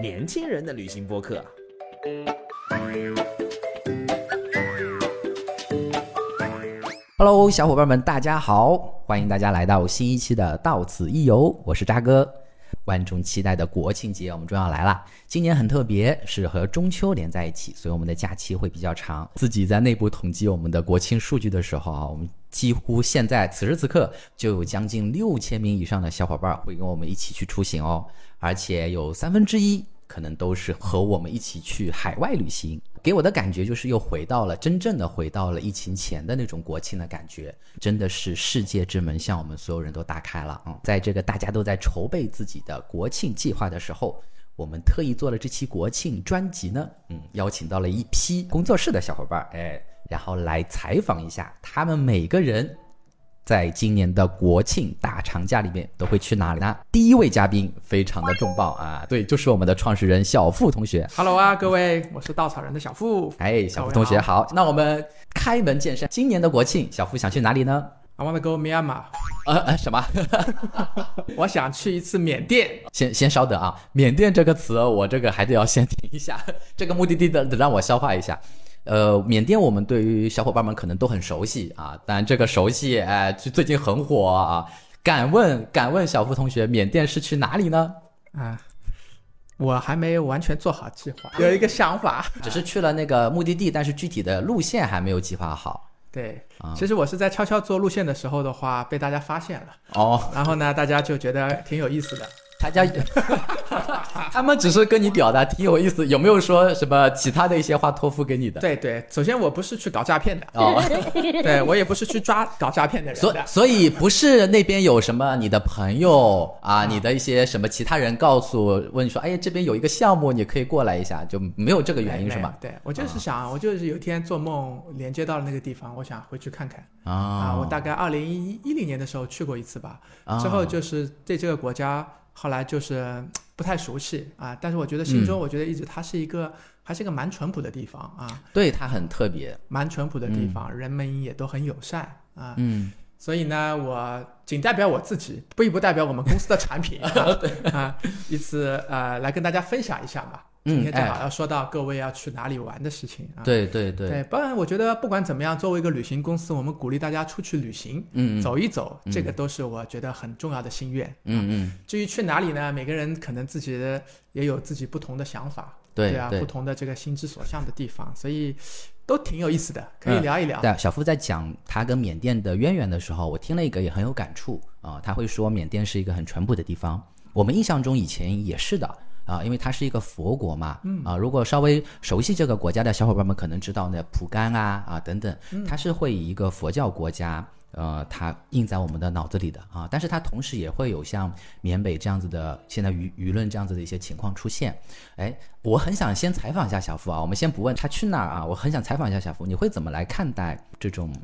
年轻人的旅行播客。Hello，小伙伴们，大家好！欢迎大家来到新一期的《到此一游》，我是渣哥。万众期待的国庆节，我们终要来了。今年很特别，是和中秋连在一起，所以我们的假期会比较长。自己在内部统计我们的国庆数据的时候啊，我们几乎现在此时此刻就有将近六千名以上的小伙伴会跟我们一起去出行哦，而且有三分之一。可能都是和我们一起去海外旅行，给我的感觉就是又回到了真正的回到了疫情前的那种国庆的感觉，真的是世界之门向我们所有人都打开了啊！在这个大家都在筹备自己的国庆计划的时候，我们特意做了这期国庆专辑呢，嗯，邀请到了一批工作室的小伙伴，哎，然后来采访一下他们每个人。在今年的国庆大长假里面都会去哪里呢？第一位嘉宾非常的重磅啊，对，就是我们的创始人小付同学。Hello 啊，各位，我是稻草人的小付。哎，小付同学好。那我们开门见山，今年的国庆，小付想去哪里呢？I want to go Myanmar。呃呃，什么？我想去一次缅甸。先先稍等啊，缅甸这个词我这个还得要先停一下，这个目的地的得让我消化一下。呃，缅甸我们对于小伙伴们可能都很熟悉啊，但这个熟悉，哎，就最近很火啊。敢问敢问小付同学，缅甸是去哪里呢？啊，我还没有完全做好计划，有一个想法，只是去了那个目的地，但是具体的路线还没有计划好。对，其实我是在悄悄做路线的时候的话，被大家发现了。哦，然后呢，大家就觉得挺有意思的。他家，他们只是跟你表达挺有意思，有没有说什么其他的一些话托付给你的？对对，首先我不是去搞诈骗的，哦，对我也不是去抓搞诈骗的人，所所以不是那边有什么你的朋友啊，你的一些什么其他人告诉问说，哎呀这边有一个项目你可以过来一下，就没有这个原因是吗？对我就是想，我就是有一天做梦连接到了那个地方，我想回去看看。啊，我大概二零一一零年的时候去过一次吧，之后就是对这个国家。后来就是不太熟悉啊，但是我觉得心中，我觉得一直它是一个，还是一个蛮淳朴的地方啊。对，它很特别，蛮淳朴的地方，人们也都很友善啊。嗯，所以呢，我仅代表我自己，并不代表我们公司的产品 啊，一次呃，来跟大家分享一下嘛。今天正好要说到各位要去哪里玩的事情啊！对对对，对，不然我觉得不管怎么样，作为一个旅行公司，我们鼓励大家出去旅行，嗯，走一走，这个都是我觉得很重要的心愿。嗯嗯。至于去哪里呢？每个人可能自己的也有自己不同的想法，对啊，不同的这个心之所向的地方，所以都挺有意思的，可以聊一聊。对，小付在讲他跟缅甸的渊源的时候，我听了一个也很有感触啊。他会说缅甸是一个很淳朴的地方，我们印象中以前也是的。啊，因为它是一个佛国嘛，啊，如果稍微熟悉这个国家的小伙伴们可能知道呢，蒲甘啊啊等等，它是会以一个佛教国家，呃，它印在我们的脑子里的啊，但是它同时也会有像缅北这样子的现在舆舆论这样子的一些情况出现。哎，我很想先采访一下小付啊，我们先不问他去哪儿啊，我很想采访一下小付，你会怎么来看待这种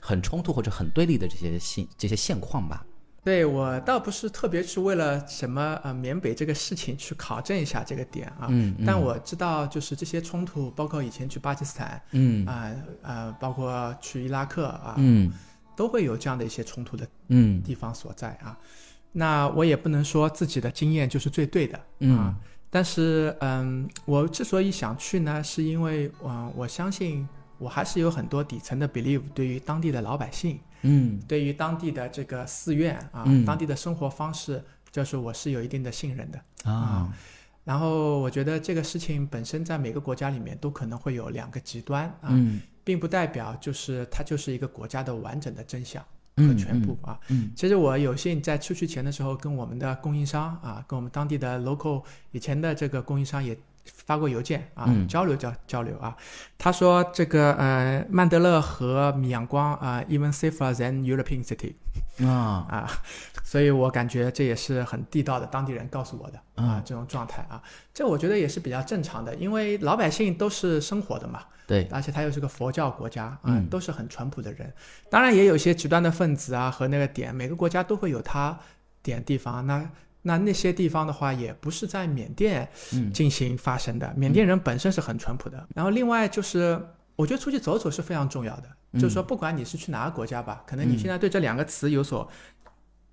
很冲突或者很对立的这些现这些现况吧？对我倒不是特别去为了什么呃缅北这个事情去考证一下这个点啊，嗯，但我知道就是这些冲突，包括以前去巴基斯坦，嗯啊呃，包括去伊拉克啊，嗯，都会有这样的一些冲突的嗯地方所在啊。那我也不能说自己的经验就是最对的啊，但是嗯，我之所以想去呢，是因为嗯，我相信我还是有很多底层的 believe 对于当地的老百姓。嗯，对于当地的这个寺院啊，当地的生活方式，就是我是有一定的信任的啊。然后我觉得这个事情本身在每个国家里面都可能会有两个极端啊，并不代表就是它就是一个国家的完整的真相和全部啊。嗯其实我有幸在出去前的时候，跟我们的供应商啊，跟我们当地的 local 以前的这个供应商也。发过邮件啊，交流交交流啊。他说这个呃，曼德勒和米阳光啊，even safer than European city 啊 啊，所以我感觉这也是很地道的当地人告诉我的啊，这种状态啊，这我觉得也是比较正常的，因为老百姓都是生活的嘛，对，而且他又是个佛教国家啊，都是很淳朴的人。当然也有一些极端的分子啊和那个点，每个国家都会有他点地方那。那那些地方的话，也不是在缅甸进行发生的。缅甸人本身是很淳朴的。然后另外就是，我觉得出去走走是非常重要的。就是说，不管你是去哪个国家吧，可能你现在对这两个词有所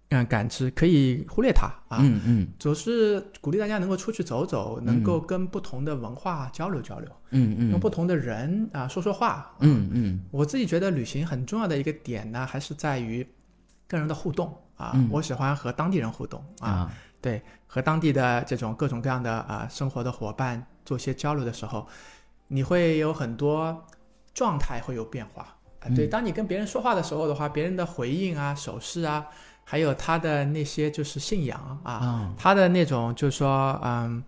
嗯感知，可以忽略它啊。嗯嗯总是鼓励大家能够出去走走，能够跟不同的文化交流交流，嗯嗯跟不同的人啊说说话。嗯嗯我自己觉得旅行很重要的一个点呢，还是在于跟人的互动啊。嗯我喜欢和当地人互动啊，啊对，和当地的这种各种各样的啊生活的伙伴做些交流的时候，你会有很多状态会有变化啊。对，当你跟别人说话的时候的话，别人的回应啊、手势啊，还有他的那些就是信仰啊，啊他的那种就是说，嗯，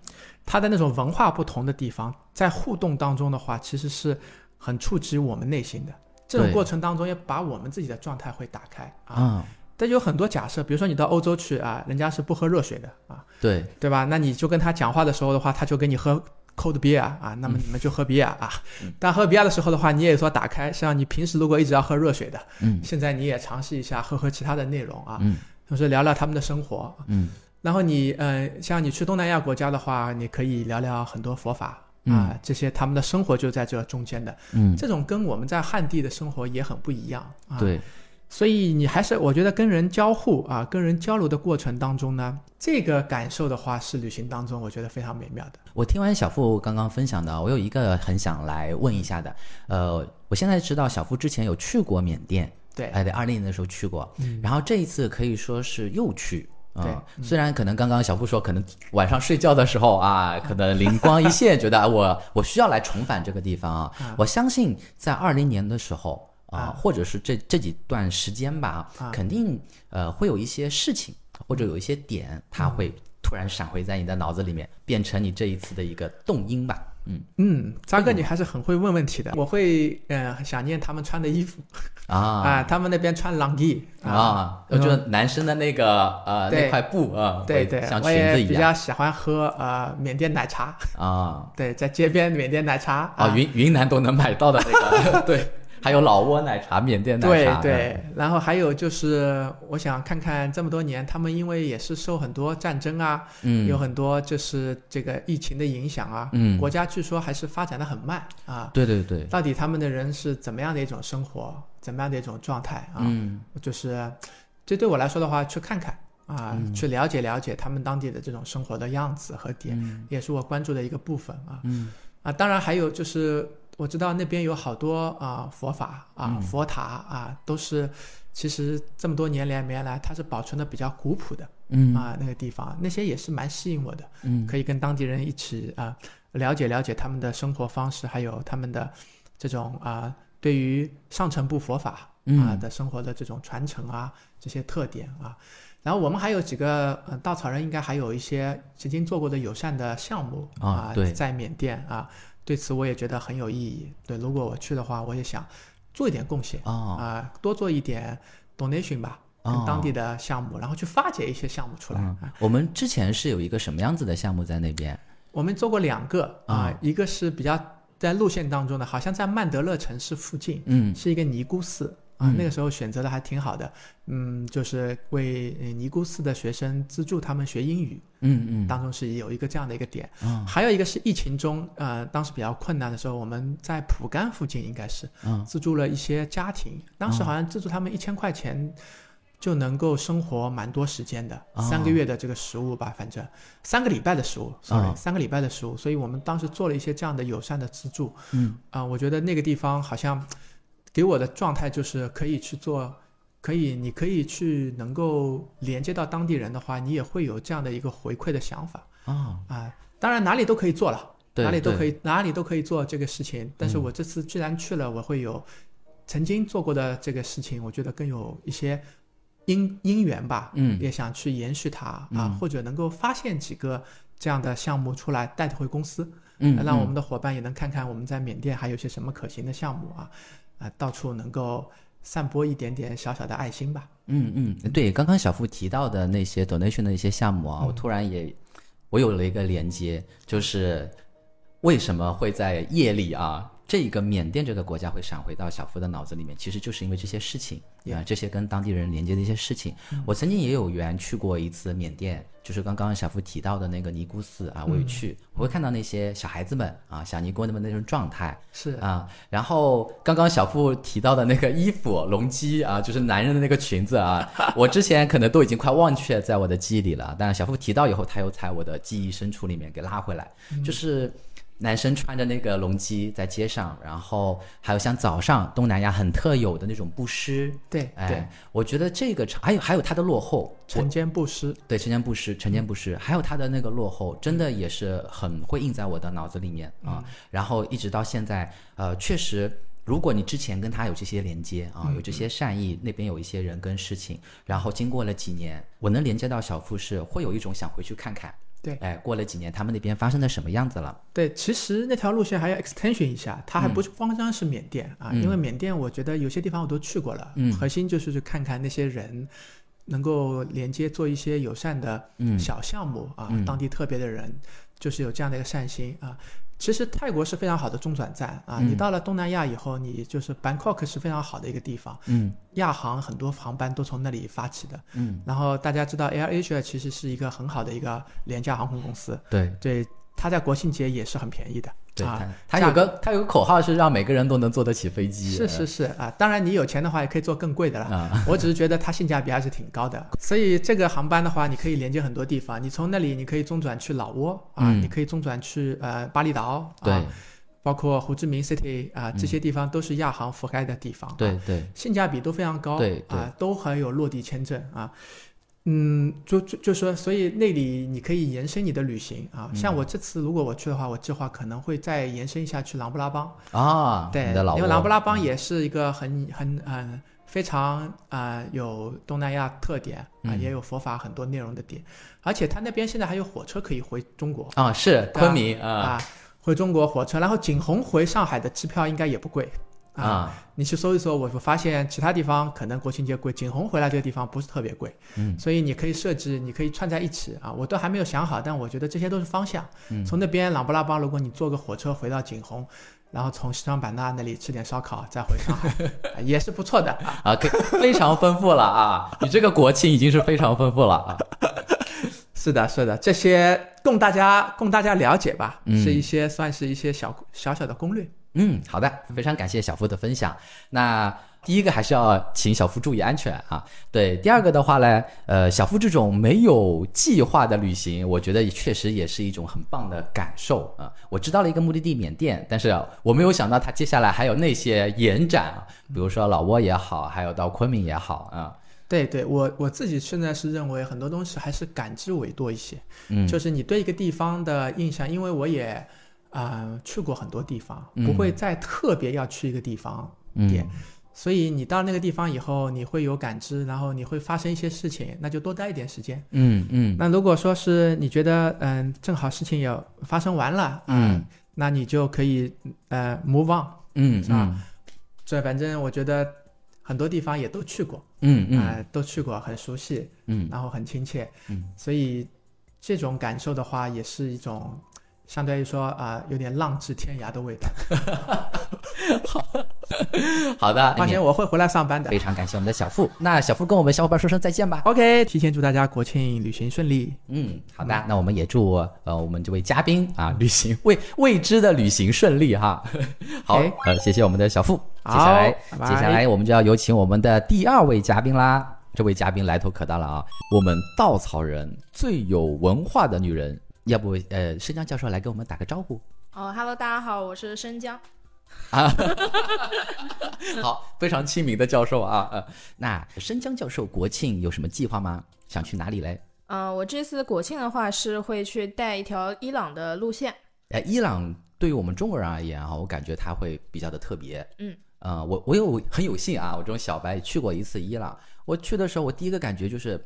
他的那种文化不同的地方，在互动当中的话，其实是很触及我们内心的。这种过程当中，也把我们自己的状态会打开啊。啊但有很多假设，比如说你到欧洲去啊，人家是不喝热水的啊，对对吧？那你就跟他讲话的时候的话，他就给你喝 cold beer 啊，那么你们就喝 beer 啊。但喝 beer 的时候的话，你也说打开，像你平时如果一直要喝热水的，嗯现在你也尝试一下喝喝其他的内容啊，嗯同时聊聊他们的生活。嗯然后你呃，像你去东南亚国家的话，你可以聊聊很多佛法。啊，这些他们的生活就在这中间的，嗯。这种跟我们在汉地的生活也很不一样啊。对。所以你还是我觉得跟人交互啊，跟人交流的过程当中呢，这个感受的话是旅行当中我觉得非常美妙的。我听完小付刚刚分享的，我有一个很想来问一下的，呃，我现在知道小付之前有去过缅甸，对，哎，对，二零年的时候去过，嗯。然后这一次可以说是又去。啊、对虽然可能刚刚小布说，可能晚上睡觉的时候啊，可能灵光一现，觉得啊 我我需要来重返这个地方啊。我相信在二零年的时候啊，啊。或者是这这几段时间吧，啊。肯定呃会有一些事情或者有一些点，它会突然闪回在你的脑子里面，变成你这一次的一个动因吧。嗯。嗯，扎哥你还是很会问问题的。我会呃想念他们穿的衣服。啊。啊，他们那边穿朗衣。啊，我觉得男生的那个呃那块布啊，对对，像裙子一样。比较喜欢喝呃缅甸奶茶，啊。对，在街边缅甸奶茶。啊，云云南都能买到的那个，对，还有老挝奶茶、缅甸奶茶，对，然后还有就是，我想看看这么多年，他们因为也是受很多战争啊，嗯，有很多就是这个疫情的影响啊，嗯。国家据说还是发展的很慢啊。对对对，到底他们的人是怎么样的一种生活，怎么样的一种状态啊？嗯？就是这对我来说的话，去看看啊，嗯去了解了解他们当地的这种生活的样子和点，也是我关注的一个部分啊。嗯。啊，当然还有就是我知道那边有好多啊佛法啊、嗯佛塔啊，都是其实这么多年来没来它是保存的比较古朴的嗯啊那个地方，那些也是蛮吸引我的。嗯可以跟当地人一起啊了解了解他们的生活方式，还有他们的这种啊对于上层部佛法啊嗯的生活的这种传承啊这些特点啊。然后我们还有几个呃稻草人，应该还有一些曾经做过的友善的项目啊对在缅甸啊，对此我也觉得很有意义。对，如果我去的话，我也想做一点贡献哦啊，多做一点 donation 吧，跟哦当地的项目，然后去发掘一些项目出来。我们之前是有一个什么样子的项目在那边？我们做过两个啊、啊一个是比较在路线当中的，好像在曼德勒城市附近，嗯是一个尼姑寺啊、嗯。那个时候选择的还挺好的，嗯，就是为呃尼姑寺的学生资助他们学英语，嗯嗯。当中是有一个这样的一个点。嗯。还有一个是疫情中，呃，当时比较困难的时候，我们在蒲甘附近应该是嗯。资助了一些家庭，当时好像资助他们一千块钱。就能够生活蛮多时间的，哦三个月的这个食物吧，反正三个礼拜的食物，sorry，、哦三个礼拜的食物，所以我们当时做了一些这样的友善的资助，嗯。啊、我觉得那个地方好像给我的状态就是可以去做，可以，你可以去能够连接到当地人的话，你也会有这样的一个回馈的想法。哦啊、当然哪里都可以做了，哪里都可以，哪里都可以做这个事情。但是我这次既然去了，我会有曾经做过的这个事情，我觉得更有一些因因缘吧，嗯。也想去延续它啊，嗯。或者能够发现几个这样的项目出来带回公司，嗯，让我嗯们的伙伴也能看看我们在缅甸还有些什么可行的项目啊，啊，到处能够散播一点点小小的爱心吧。嗯嗯，对，刚刚小付提到的那些 donation 的一些项目啊，我突然也我有了一个连接，就是为什么会在夜里啊这个缅甸这个国家会闪回到小夫的脑子里面，其实就是因为这些事情啊，这些跟当地人连接的一些事情。我曾经也有缘去过一次缅甸，就是刚刚小夫提到的那个尼姑寺啊，我也去，我会看到那些小孩子们啊，小尼姑们那种状态是啊。然后刚刚小夫提到的那个衣服龙基啊，就是男人的那个裙子啊，我之前可能都已经快忘却在我的记忆里了，但小夫提到以后，他又在我的记忆深处里面给拉回来，就是。男生穿着那个龙基在街上，然后还有像早上东南亚很特有的那种布施，对，哎，我觉得这个还有还有它的落后，晨间布施，对，晨间布施，晨间布施，还有它的那个落后，真的也是很会印在我的脑子里面啊。然后一直到现在，呃，确实，如果你之前跟他有这些连接啊，有这些善意，那边有一些人跟事情，然后经过了几年，我能连接到小富士，会有一种想回去看看。对，哎，过了几年，他们那边发生了什么样子了？对，其实那条路线还要 extension 一下，它还不是光光是缅甸啊，因为缅甸我觉得有些地方我都去过了，嗯，核心就是去看看那些人，能够连接做一些友善的小项目啊，当地特别的人，就是有这样的一个善心啊。其实泰国是非常好的中转站啊！你到了东南亚以后，你就是 Bangkok 是非常好的一个地方。嗯，亚航很多航班都从那里发起的。嗯，然后大家知道 AirAsia 其实是一个很好的一个廉价航空公司。对对。它在国庆节也是很便宜的，对，它有个它有个口号是让每个人都能坐得起飞机。是是是啊，当然你有钱的话也可以坐更贵的了。我只是觉得它性价比还是挺高的，所以这个航班的话，你可以连接很多地方。你从那里你可以中转去老挝啊，你可以中转去呃巴厘岛，对，包括胡志明 City 啊，这些地方都是亚航覆盖的地方。对对，性价比都非常高，对啊，都很有落地签证啊。嗯，就就就说，所以那里你可以延伸你的旅行啊。像我这次如果我去的话，我计划可能会再延伸一下去琅勃拉邦啊。对，因为琅勃拉邦也是一个很很嗯非常啊有东南亚特点啊，也有佛法很多内容的点，而且他那边现在还有火车可以回中国啊，是昆明啊，回中国火车，然后景洪回上海的机票应该也不贵。啊，你去搜一搜，我我发现其他地方可能国庆节贵，景洪回来这个地方不是特别贵，嗯，所以你可以设置，你可以串在一起啊，我都还没有想好，但我觉得这些都是方向。嗯，从那边琅勃拉邦，如果你坐个火车回到景洪，然后从西双版纳那里吃点烧烤，再回上海，也是不错的啊，可以非常丰富了啊，你这个国庆已经是非常丰富了啊。是的，是的，这些供大家供大家了解吧，是一些算是一些小小小的攻略。嗯，好的，非常感谢小夫的分享。那第一个还是要请小夫注意安全啊。对，第二个的话呢，呃，小夫这种没有计划的旅行，我觉得确实也是一种很棒的感受啊。我知道了一个目的地缅甸，但是我没有想到他接下来还有那些延展，比如说老挝也好，还有到昆明也好啊。对对，我我自己现在是认为很多东西还是感知为多一些，嗯，就是你对一个地方的印象，因为我也。啊，去过很多地方，不会再特别要去一个地方点，所以你到那个地方以后，你会有感知，然后你会发生一些事情，那就多待一点时间。嗯嗯。那如果说是你觉得嗯，正好事情也发生完了，嗯，那你就可以呃 move on，嗯，是吧？这反正我觉得很多地方也都去过，嗯嗯，都去过，很熟悉，嗯，然后很亲切，嗯，所以这种感受的话，也是一种。相对于说啊，有点浪迹天涯的味道。好 好的，放 心，我会回来上班的。非常感谢我们的小付，那小付跟我们小伙伴说声再见吧。OK，提前祝大家国庆旅行顺利。嗯，好的，那我们也祝呃我们这位嘉宾啊旅行未未知的旅行顺利哈。好，呃，谢谢我们的小付。接下来接下来我们就要有请我们的第二位嘉宾啦。这位嘉宾来头可大了啊，我们稻草人最有文化的女人。要不，呃，申江教授来给我们打个招呼。哦，Hello，大家好，我是申江。啊，好，非常亲民的教授啊。呃，那申江教授国庆有什么计划吗？想去哪里嘞？嗯，我这次国庆的话是会去带一条伊朗的路线。哎，伊朗对于我们中国人而言啊，我感觉它会比较的特别。嗯。呃，我我有很有幸啊，我这种小白去过一次伊朗。我去的时候，我第一个感觉就是。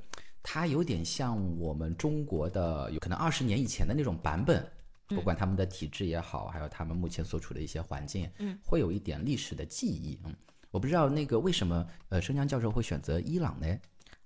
它有点像我们中国的，有可能二十年以前的那种版本，不管他们的体制也好，还有他们目前所处的一些环境，嗯，会有一点历史的记忆。嗯，我不知道那个为什么，呃，生姜教授会选择伊朗呢？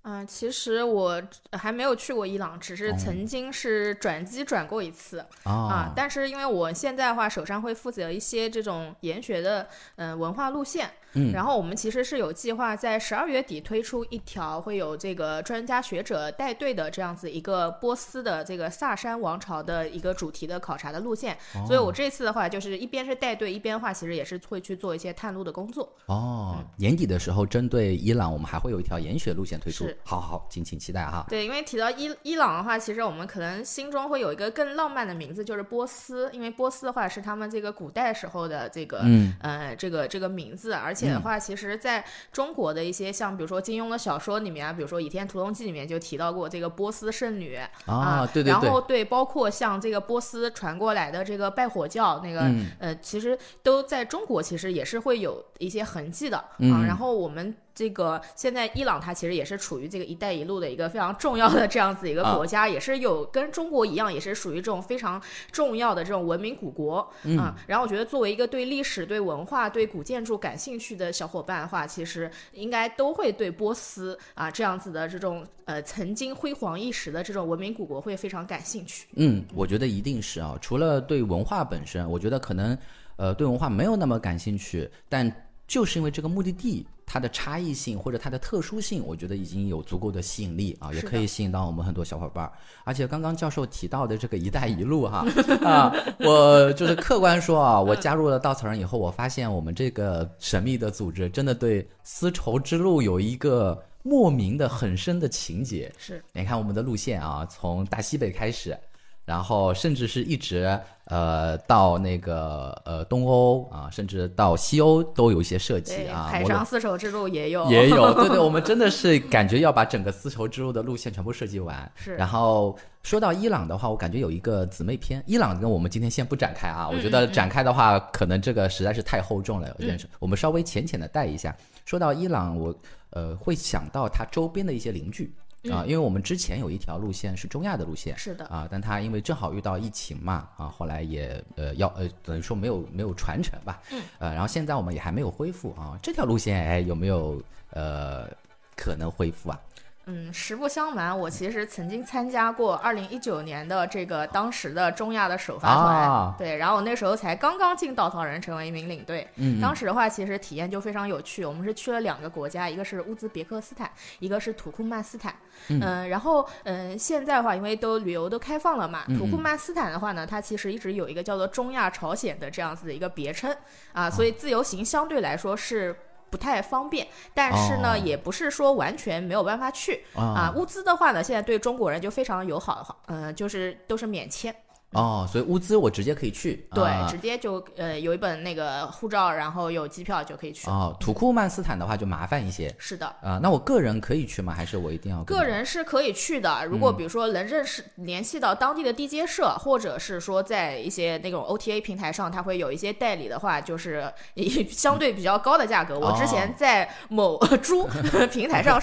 啊，其实我还没有去过伊朗，只是哦曾经是转机转过一次、啊啊。但是因为我现在的话，手上会负责一些这种研学的嗯、呃文化路线，嗯然后我们其实是有计划在十二月底推出一条会有这个专家学者带队的这样子一个波斯的这个萨珊王朝的一个主题的考察的路线，哦所以我这次的话就是一边是带队，一边的话其实也是会去做一些探路的工作。哦，年底的时候，针对伊朗，我们还会有一条研学路线推出是。好好，敬请期待哈。对，因为提到伊伊朗的话，其实我们可能心中会有一个更浪漫的名字，就是波斯，因为波斯的话是他们这个古代时候的这个、嗯呃这个这个名字，而且的话，其实在中国的一些像比如说金庸的小说里面啊，比如说《倚天屠龙记》里面就提到过这个波斯圣女啊，对对对然后，对，包括像这个波斯传过来的这个拜火教，那个、嗯呃，其实都在中国其实也是会有一些痕迹的啊。嗯然后我们这个现在伊朗它其实也是处于这个“一带一路”的一个非常重要的这样子一个啊国家，也是有跟中国一样，也是属于这种非常重要的这种文明古国、嗯啊。然后我觉得作为一个对历史、对文化、对古建筑感兴趣的小伙伴的话，其实应该都会对波斯啊这样子的这种呃曾经辉煌一时的这种文明古国会非常感兴趣。嗯，我觉得一定是啊。除了对文化本身，我觉得可能呃对文化没有那么感兴趣，但就是因为这个目的地它的差异性或者它的特殊性，我觉得已经有足够的吸引力啊，也可以吸引到我们很多小伙伴儿。而且刚刚教授提到的这个“一带一路”哈 啊，我就是客观说啊，我加入了稻草人以后，我发现我们这个神秘的组织真的对丝绸之路有一个莫名的很深的情节。是你看我们的路线啊，从大西北开始，然后甚至是一直呃到那个呃东欧啊，甚至到西欧都有一些设计，啊。海上丝绸之路也有，也有，对对，我们真的是感觉要把整个丝绸之路的路线全部设计完。是然后说到伊朗的话，我感觉有一个姊妹篇，伊朗跟我们今天先不展开啊，我觉得展开的话，可能这个实在是太厚重了，有点是，我们稍微浅浅的带一下。说到伊朗，我呃会想到它周边的一些邻居。啊，因为我们之前有一条路线是中亚的路线，是的。啊，但它因为正好遇到疫情嘛，啊，后来也呃要呃等于说没有没有传承吧，嗯，呃，然后现在我们也还没有恢复啊，这条路线哎有没有呃可能恢复啊？嗯，实不相瞒，我其实曾经参加过二零一九年的这个当时的中亚的首发团，啊对，然后我那时候才刚刚进稻草人，成为一名领队。嗯，当时的话，其实体验就非常有趣。我们是去了两个国家，一个是乌兹别克斯坦，一个是土库曼斯坦。嗯、然后嗯、现在的话，因为都旅游都开放了嘛，土库曼斯坦的话呢，它其实一直有一个叫做中亚朝鲜的这样子的一个别称啊，所以自由行相对来说是。不太方便，但是呢，哦。也不是说完全没有办法去。啊。啊。乌兹的话呢，现在对中国人就非常友好，嗯、就是都是免签，哦，所以乌兹我直接可以去，对，啊直接就呃有一本那个护照，然后有机票就可以去。哦，土库曼斯坦的话就麻烦一些是的，啊，那我个人可以去吗？还是我一定要个人是可以去的。如嗯果比如说能认识、联系到当地的地接社，或者是说在一些那种 OTA 平台上，它会有一些代理的话，就是以 相对比较高的价格。我之前在某 猪平台上，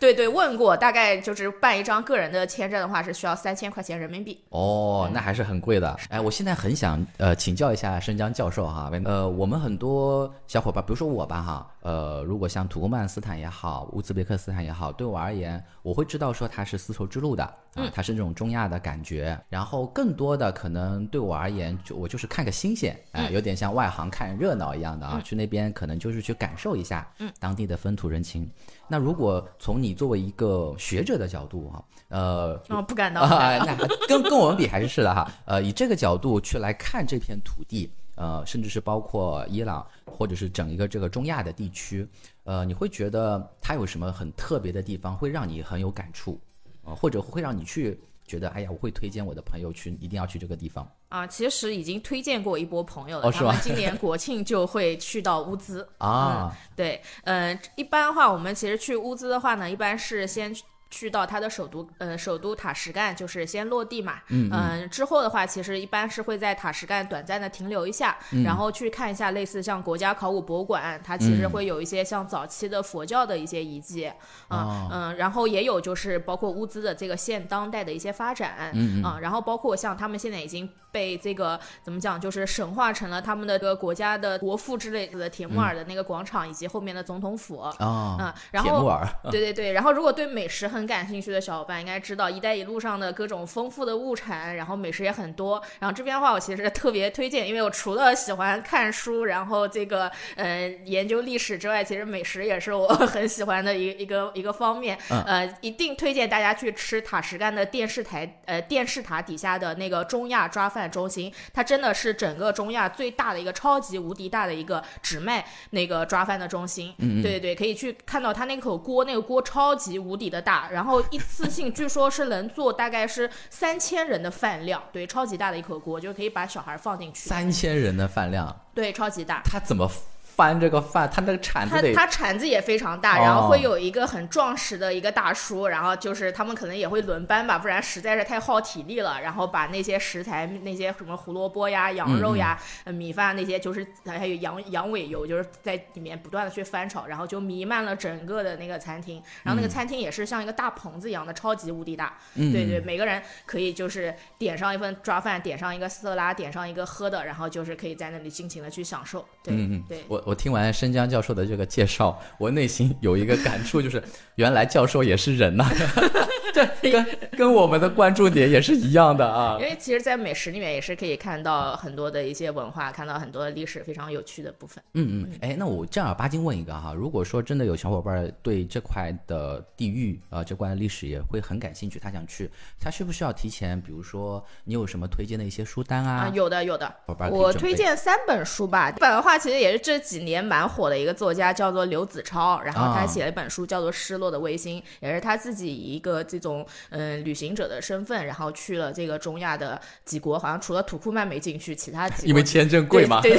对对问过，大概就是办一张个人的签证的话，是需要三千块钱人民币。哦，那还是是很贵的。哎，我现在很想呃请教一下申江教授哈，呃，我们很多小伙伴，比如说我吧哈，呃，如果像土库曼斯坦也好，乌兹别克斯坦也好，对我而言，我会知道说它是丝绸之路的啊，它是那种中亚的感觉。然后更多的可能对我而言，就我就是看个新鲜，哎、有点像外行看热闹一样的啊，去那边可能就是去感受一下当地的风土人情。那如果从你作为一个学者的角度哈，呃，哦，不敢当。不跟跟我们比还是是的哈。呃，以这个角度去来看这片土地，呃，甚至是包括伊朗或者是整一个这个中亚的地区，呃，你会觉得它有什么很特别的地方，会让你很有感触，呃，或者会让你去觉得，哎呀，我会推荐我的朋友去，一定要去这个地方啊，其实已经推荐过一波朋友了，哦是吗他们今年国庆就会去到乌兹。啊。对，呃，一般的话，我们其实去乌兹的话呢，一般是先去到它的首都，呃，首都塔什干，就是先落地嘛。嗯嗯。之后的话，其实一般是会在塔什干短暂的停留一下，然后去看一下类似像国家考古博物馆，它其实会有一些像早期的佛教的一些遗迹。啊嗯。然后也有就是包括乌兹的这个现当代的一些发展。嗯然后包括像他们现在已经被这个怎么讲，就是神化成了他们的这个国家的国父之类的铁木尔的那个广场以及后面的总统府。啊。嗯。然后。对对对，然后如果对美食。很感兴趣的小伙伴应该知道，“一带一路”上的各种丰富的物产，然后美食也很多。然后这边的话，我其实特别推荐，因为我除了喜欢看书，然后这个呃研究历史之外，其实美食也是我 很喜欢的一一个一个方面。呃，一定推荐大家去吃塔什干的电视台呃电视塔底下的那个中亚抓饭中心，它真的是整个中亚最大的一个超级无敌大的一个只卖那个抓饭的中心。嗯，对对对，可以去看到它那口锅，那个锅超级无敌的大。然后一次性据说是能做大概是三千人的饭量，对，超级大的一口锅，就可以把小孩放进去。三千人的饭量，对，超级大。他怎么？翻这个饭，他那个铲子得，他铲子也非常大，然后会有一个很壮实的一个大叔，然后就是他们可能也会轮班吧，不然实在是太耗体力了。然后把那些食材，那些什么胡萝卜呀、羊肉呀、米饭那些，就是还有羊羊尾油，就是在里面不断的去翻炒，然后就弥漫了整个的那个餐厅。然后那个餐厅也是像一个大棚子一样的，超级无敌大。对对，每个人可以就是点上一份抓饭，点上一个色拉，点上一个喝的，然后就是可以在那里尽情的去享受。对对，我。我听完申江教授的这个介绍，我内心有一个感触，就是原来教授也是人呐。对，跟跟我们的关注点也是一样的啊。因为其实，在美食里面也是可以看到很多的一些文化，看到很多的历史非常有趣的部分。嗯嗯，哎，那我正儿八经问一个哈，如果说真的有小伙伴对这块的地域啊，这块历史也会很感兴趣，他想去，他需不需要提前？比如说，你有什么推荐的一些书单啊？啊，有的有的。我推荐三本书吧。本的话，其实也是这几年蛮火的一个作家，叫做刘子超，然后他写了一本书叫做《失落的卫星》，也是他自己一个这种。种嗯旅行者的身份，然后去了这个中亚的几国，好像除了土库曼没进去，其他几因为签证贵吗？对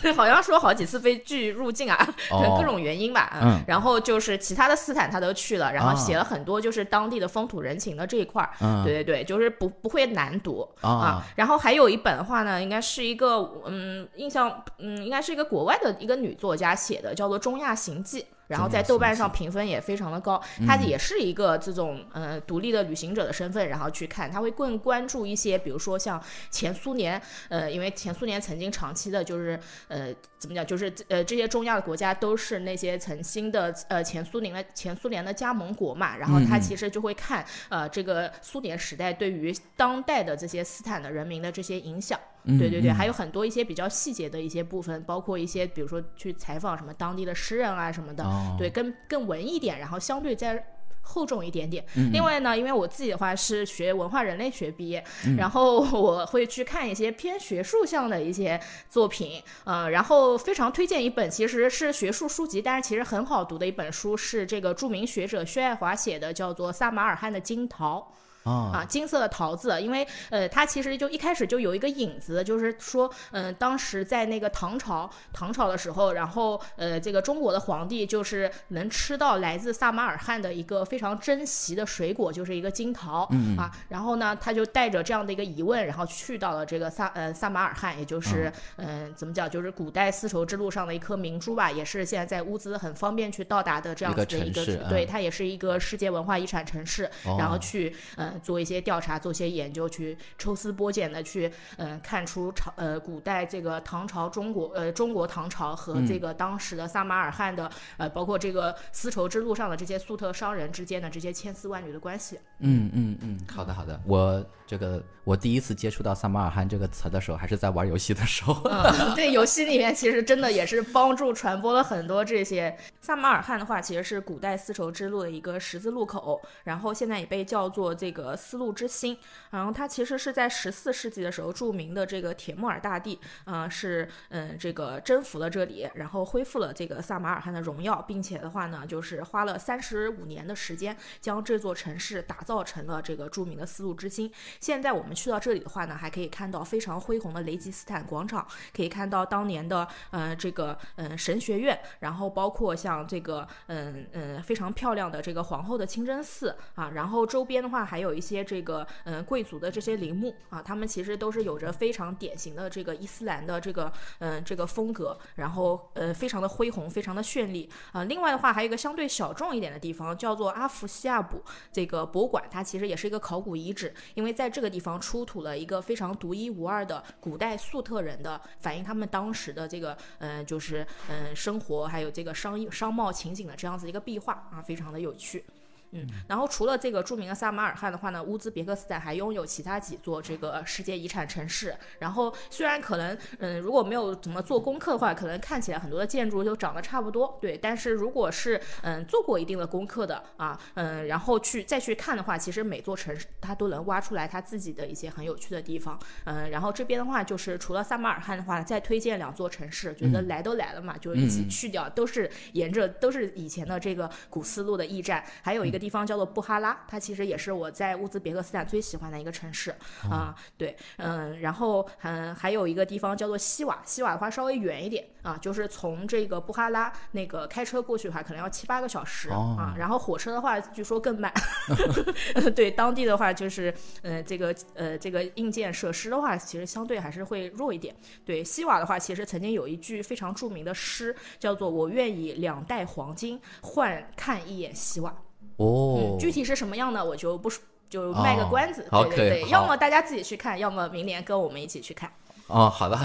对，好像说好几次被拒入境啊，各种原因吧。嗯，然后就是其他的斯坦他都去了，然后写了很多就是当地的风土人情的这一块儿。嗯，对对对，就是不不会难读啊。然后还有一本的话呢，应该是一个嗯印象嗯应该是一个国外的一个女作家写的，叫做《中亚行记》。然后在豆瓣上评分也非常的高，他也是一个这种呃独立的旅行者的身份，然后去看，他会更关注一些，比如说像前苏联，呃，因为前苏联曾经长期的就是呃怎么讲，就是呃这些中亚的国家都是那些曾经的呃前苏联的前苏联的加盟国嘛，然后他其实就会看呃这个苏联时代对于当代的这些斯坦的人民的这些影响。对对对，还有很多一些比较细节的一些部分，包括一些比如说去采访什么当地的诗人啊什么的，对，更更文艺点，然后相对再厚重一点点。另外呢，因为我自己的话是学文化人类学毕业，然后 我会去看一些偏学术向的一些作品，呃，然后非常推荐一本其实是学术书籍，但是其实很好读的一本书，是这个著名学者薛爱华写的，叫做《萨马尔罕的金桃》。啊，金色的桃子，因为呃，它其实就一开始就有一个影子，就是说，嗯，当时在那个唐朝，唐朝的时候，然后呃，这个中国的皇帝就是能吃到来自萨马尔罕的一个非常珍惜的水果，就是一个金桃，啊，然后呢，他就带着这样的一个疑问，然后去到了这个萨呃萨马尔罕，也就是嗯，怎么讲，就是古代丝绸之路上的一颗明珠吧，也是现在在乌兹很方便去到达的这样子的一个，对，它也是一个世界文化遗产城市，然后去嗯。做一些调查，做些研究，去抽丝剥茧的去，嗯，看出朝呃古代这个唐朝中国呃中国唐朝和这个当时的撒马尔罕的呃包括这个丝绸之路上的这些粟特商人之间的这些千丝万缕的关系。嗯嗯嗯，好的好的，我这个我第一次接触到萨马尔罕这个词的时候，还是在玩游戏的时候。对，游戏里面其实真的也是帮助传播了很多这些。萨马尔罕的话，其实是古代丝绸之路的一个十字路口，然后现在也被叫做这个。个丝路之心，然后它其实是在十四世纪的时候，著名的这个铁木尔大帝，呃，是嗯这个征服了这里，然后恢复了这个萨马尔罕的荣耀，并且的话呢，就是花了三十五年的时间，将这座城市打造成了这个著名的丝路之心。现在我们去到这里的话呢，还可以看到非常恢宏的雷吉斯坦广场，可以看到当年的呃这个嗯神学院，然后包括像这个嗯嗯非常漂亮的这个皇后的清真寺啊，然后周边的话还有一些这个嗯贵族的这些陵墓啊，他们其实都是有着非常典型的这个伊斯兰的这个嗯这个风格，然后呃非常的恢宏，非常的绚丽啊。另外的话还有一个相对小众一点的地方，叫做阿弗西亚卜这个博物馆，它其实也是一个考古遗址，因为在这个地方出土了一个非常独一无二的古代粟特人的反映他们当时的这个嗯就是嗯生活还有这个商业商贸情景的这样子一个壁画啊，非常的有趣。嗯，然后除了这个著名的萨马尔罕的话呢，乌兹别克斯坦还拥有其他几座这个世界遗产城市。然后虽然可能，嗯，如果没有怎么做功课的话，可能看起来很多的建筑就长得差不多，对。但是如果是嗯做过一定的功课的啊，嗯，然后去再去看的话，其实每座城市它都能挖出来它自己的一些很有趣的地方。嗯，然后这边的话就是除了萨马尔罕的话，再推荐两座城市，觉得来都来了嘛，就一起去掉，都是沿着都是以前的这个古丝路的驿站，还有一个。地方叫做布哈拉，它其实也是我在乌兹别克斯坦最喜欢的一个城市啊。对，嗯，然后嗯，还有一个地方叫做西瓦，西瓦的话稍微远一点啊，就是从这个布哈拉那个开车过去的话，可能要七八个小时啊。然后火车的话，据说更慢。对，当地的话就是，呃，这个呃，这个硬件设施的话，其实相对还是会弱一点。对，西瓦的话，其实曾经有一句非常著名的诗，叫做“我愿以两袋黄金换看一眼西瓦”。哦，具体是什么样的，我就不就卖个关子。好，对对对，要么大家自己去看，要么明年跟我们一起去看。哦，好的。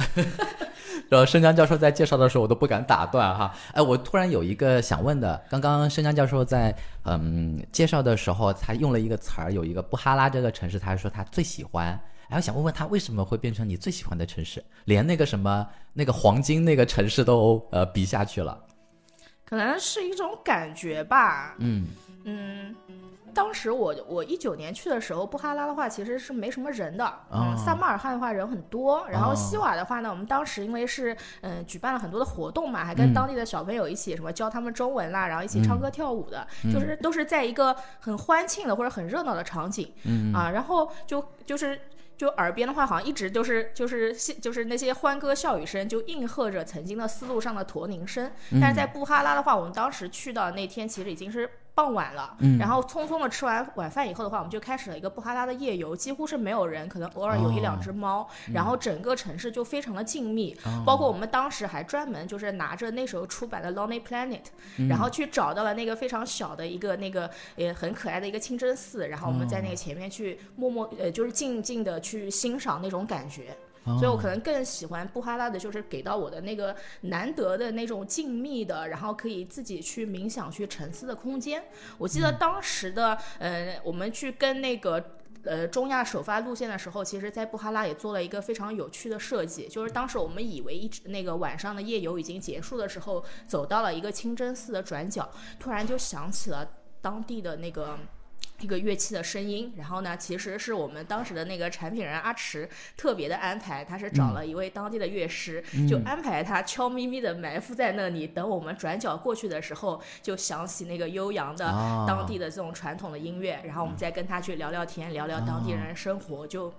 然后申江教授在介绍的时候，我都不敢打断哈。哎，我突然有一个想问的，刚刚申江教授在嗯介绍的时候，他用了一个词儿，有一个布哈拉这个城市，他说他最喜欢。哎，我想问问他为什么会变成你最喜欢的城市，连那个什么那个黄金那个城市都呃比下去了。可能是一种感觉吧。嗯。嗯，当时我我一九年去的时候，布哈拉的话其实是没什么人的。嗯，萨马尔罕的话人很多。然后西瓦的话呢，我们当时因为是嗯举办了很多的活动嘛，还跟当地的小朋友一起什么教他们中文啦，然后一起唱歌跳舞的，就是都是在一个很欢庆的或者很热闹的场景。嗯啊，然后就就是就耳边的话，好像一直都是就是就是那些欢歌笑语声，就应和着曾经的丝路上的驼铃声。但是在布哈拉的话，我们当时去到那天其实已经是。傍晚了，然后匆匆的吃完晚饭以后的话，我们就开始了一个布哈拉的夜游，几乎是没有人，可能偶尔有一两只猫，然后整个城市就非常的静谧，包括我们当时还专门就是拿着那时候出版的《Lonely Planet》，然后去找到了那个非常小的一个那个也很可爱的一个清真寺，然后我们在那个前面去默默呃就是静静的去欣赏那种感觉。所以我可能更喜欢布哈拉的，就是给到我的那个难得的那种静谧的，然后可以自己去冥想、去沉思的空间。我记得当时的，呃，我们去跟那个呃中亚首发路线的时候，其实，在布哈拉也做了一个非常有趣的设计，就是当时我们以为一直那个晚上的夜游已经结束的时候，走到了一个清真寺的转角，突然就想起了当地的那个。一个乐器的声音，然后呢，其实是我们当时的那个产品人阿池特别的安排，他是找了一位当地的乐师，就安排他悄咪咪的埋伏在那里，等我们转角过去的时候，就响起那个悠扬的当地的这种传统的音乐，然后我们再跟他去聊聊天，聊聊当地人生活，就。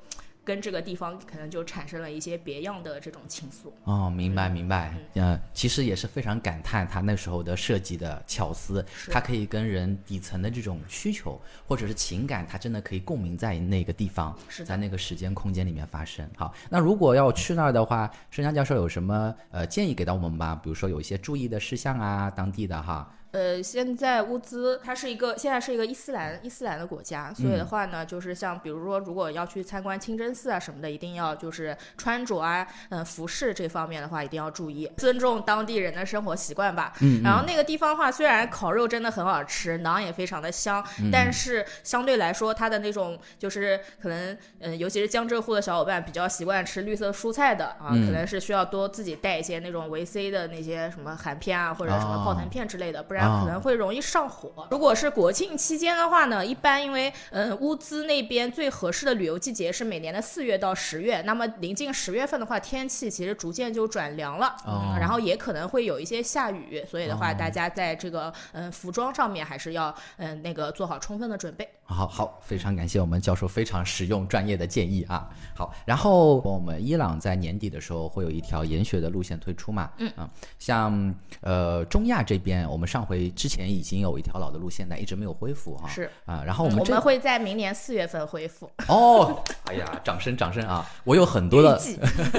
跟这个地方可能就产生了一些别样的这种情愫哦，明白明白，嗯，其实也是非常感叹他那时候的设计的巧思，它可以跟人底层的这种需求或者是情感，它真的可以共鸣在那个地方，在那个时间空间里面发生。好，那如果要去那儿的话，申江教授有什么呃建议给到我们吧？比如说有一些注意的事项啊，当地的哈。呃，现在乌兹它是一个现在是一个伊斯兰伊斯兰的国家，所以的话呢，就是像比如说，如果要去参观清真寺啊什么的，一定要就是穿着啊，嗯，服饰这方面的话，一定要注意，尊重当地人的生活习惯吧。嗯。然后那个地方的话，虽然烤肉真的很好吃，馕也非常的香，但是相对来说，它的那种就是可能，嗯，尤其是江浙沪的小伙伴比较习惯吃绿色蔬菜的啊，可能是需要多自己带一些那种维 C 的那些什么含片啊，或者什么泡腾片之类的，不然。然可能会容易上火。如果是国庆期间的话呢，一般因为嗯乌兹那边最合适的旅游季节是每年的四月到十月，那么临近十月份的话，天气其实逐渐就转凉了，嗯，然后也可能会有一些下雨，所以的话，大家在这个嗯服装上面还是要嗯那个做好充分的准备。好好，非常感谢我们教授非常实用专业的建议啊。好，然后我们伊朗在年底的时候会有一条研学的路线推出嘛？嗯啊，像呃中亚这边，我们上回之前已经有一条老的路线，但一直没有恢复哈。是啊，然后我们这我们会在明年四月份恢复。哦，哎呀，掌声掌声啊！我有很多的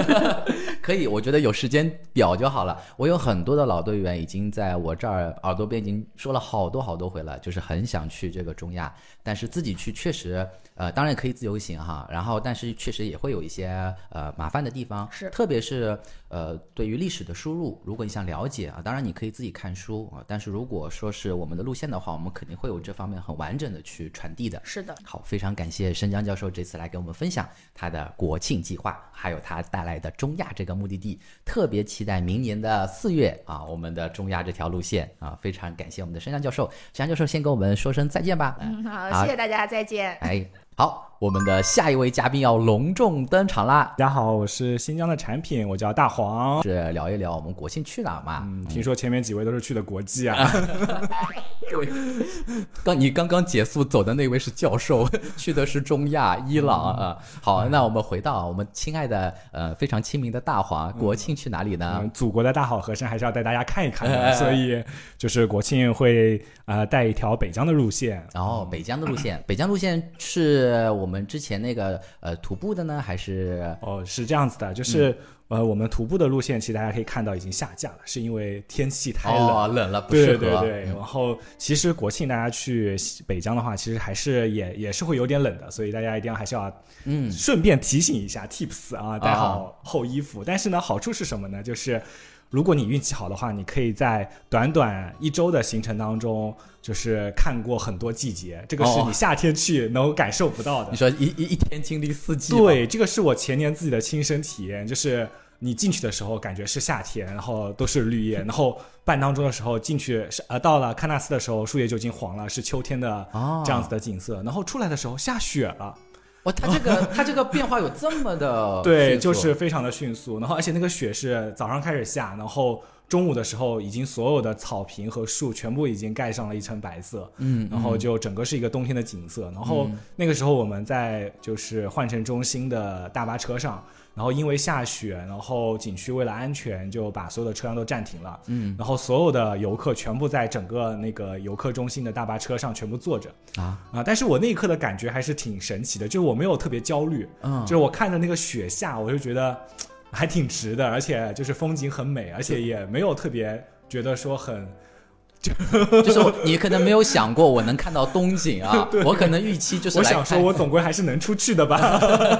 可以，我觉得有时间表就好了。我有很多的老队员已经在我这儿耳朵边已经说了好多好多回了，就是很想去这个中亚，但是自己去确实，呃，当然可以自由行哈，然后但是确实也会有一些呃麻烦的地方，是。特别是呃对于历史的输入，如果你想了解啊，当然你可以自己看书啊，但是如果说是我们的路线的话，我们肯定会有这方面很完整的去传递的。是的，好，非常感谢申江教授这次来给我们分享他的国庆计划，还有他带来的中亚这个目的地。特别期待明年的四月啊，我们的中亚这条路线啊，非常感谢我们的申江教授。申江教授先跟我们说声再见吧。嗯，好，好谢谢大家，再见。哎，好，我们的下一位嘉宾要隆重登场啦，大家好，我是新疆的产品，我叫大黄。是聊一聊我们国庆去哪儿嘛？嗯，听说前面几位都是去的国际啊，各位，刚你刚刚结束走的那位是教授，去的是中亚伊朗啊。好，那我们回到我们亲爱的呃非常亲民的大黄，国庆去哪里呢？嗯，祖国的大好河山还是要带大家看一看的，所以就是国庆会呃带一条北疆的路线。然后北疆的路线，北疆路线是我们之前那个呃徒步的呢，还是哦，是这样子的，就是、呃我们徒步的路线，其实大家可以看到已经下架了，是因为天气太冷。哦冷了不对适合？对对，然后其实国庆大家去北疆的话，其实还是也也是会有点冷的，所以大家一定要还是要嗯顺便提醒一下 tips 啊，带好厚衣服。但是呢，好处是什么呢？就是如果你运气好的话，你可以在短短一周的行程当中，就是看过很多季节，这个是哦你夏天去能感受不到的你。说一一一天经历四季，对，这个是我前年自己的亲身体验，就是你进去的时候感觉是夏天，然后都是绿叶，然后半当中的时候进去是呃到了喀纳斯的时候，树叶就已经黄了，是秋天的哦这样子的景色，然后出来的时候下雪了。哇，它这个它这个变化有这么的 对，就是非常的迅速，然后而且那个雪是早上开始下，然后中午的时候已经所有的草坪和树全部已经盖上了一层白色，嗯，然后就整个是一个冬天的景色。然后那个时候我们在就是换乘中心的大巴车上，然后因为下雪，然后景区为了安全就把所有的车辆都暂停了，嗯。然后所有的游客全部在整个那个游客中心的大巴车上全部坐着。啊。啊！但是我那一刻的感觉还是挺神奇的，就是我没有特别焦虑，嗯。就是我看着那个雪下，我就觉得还挺值的，而且就是风景很美，而且也没有特别觉得说很 就是我你可能没有想过我能看到东景啊，我可能预期就是我想说，我总归还是能出去的吧。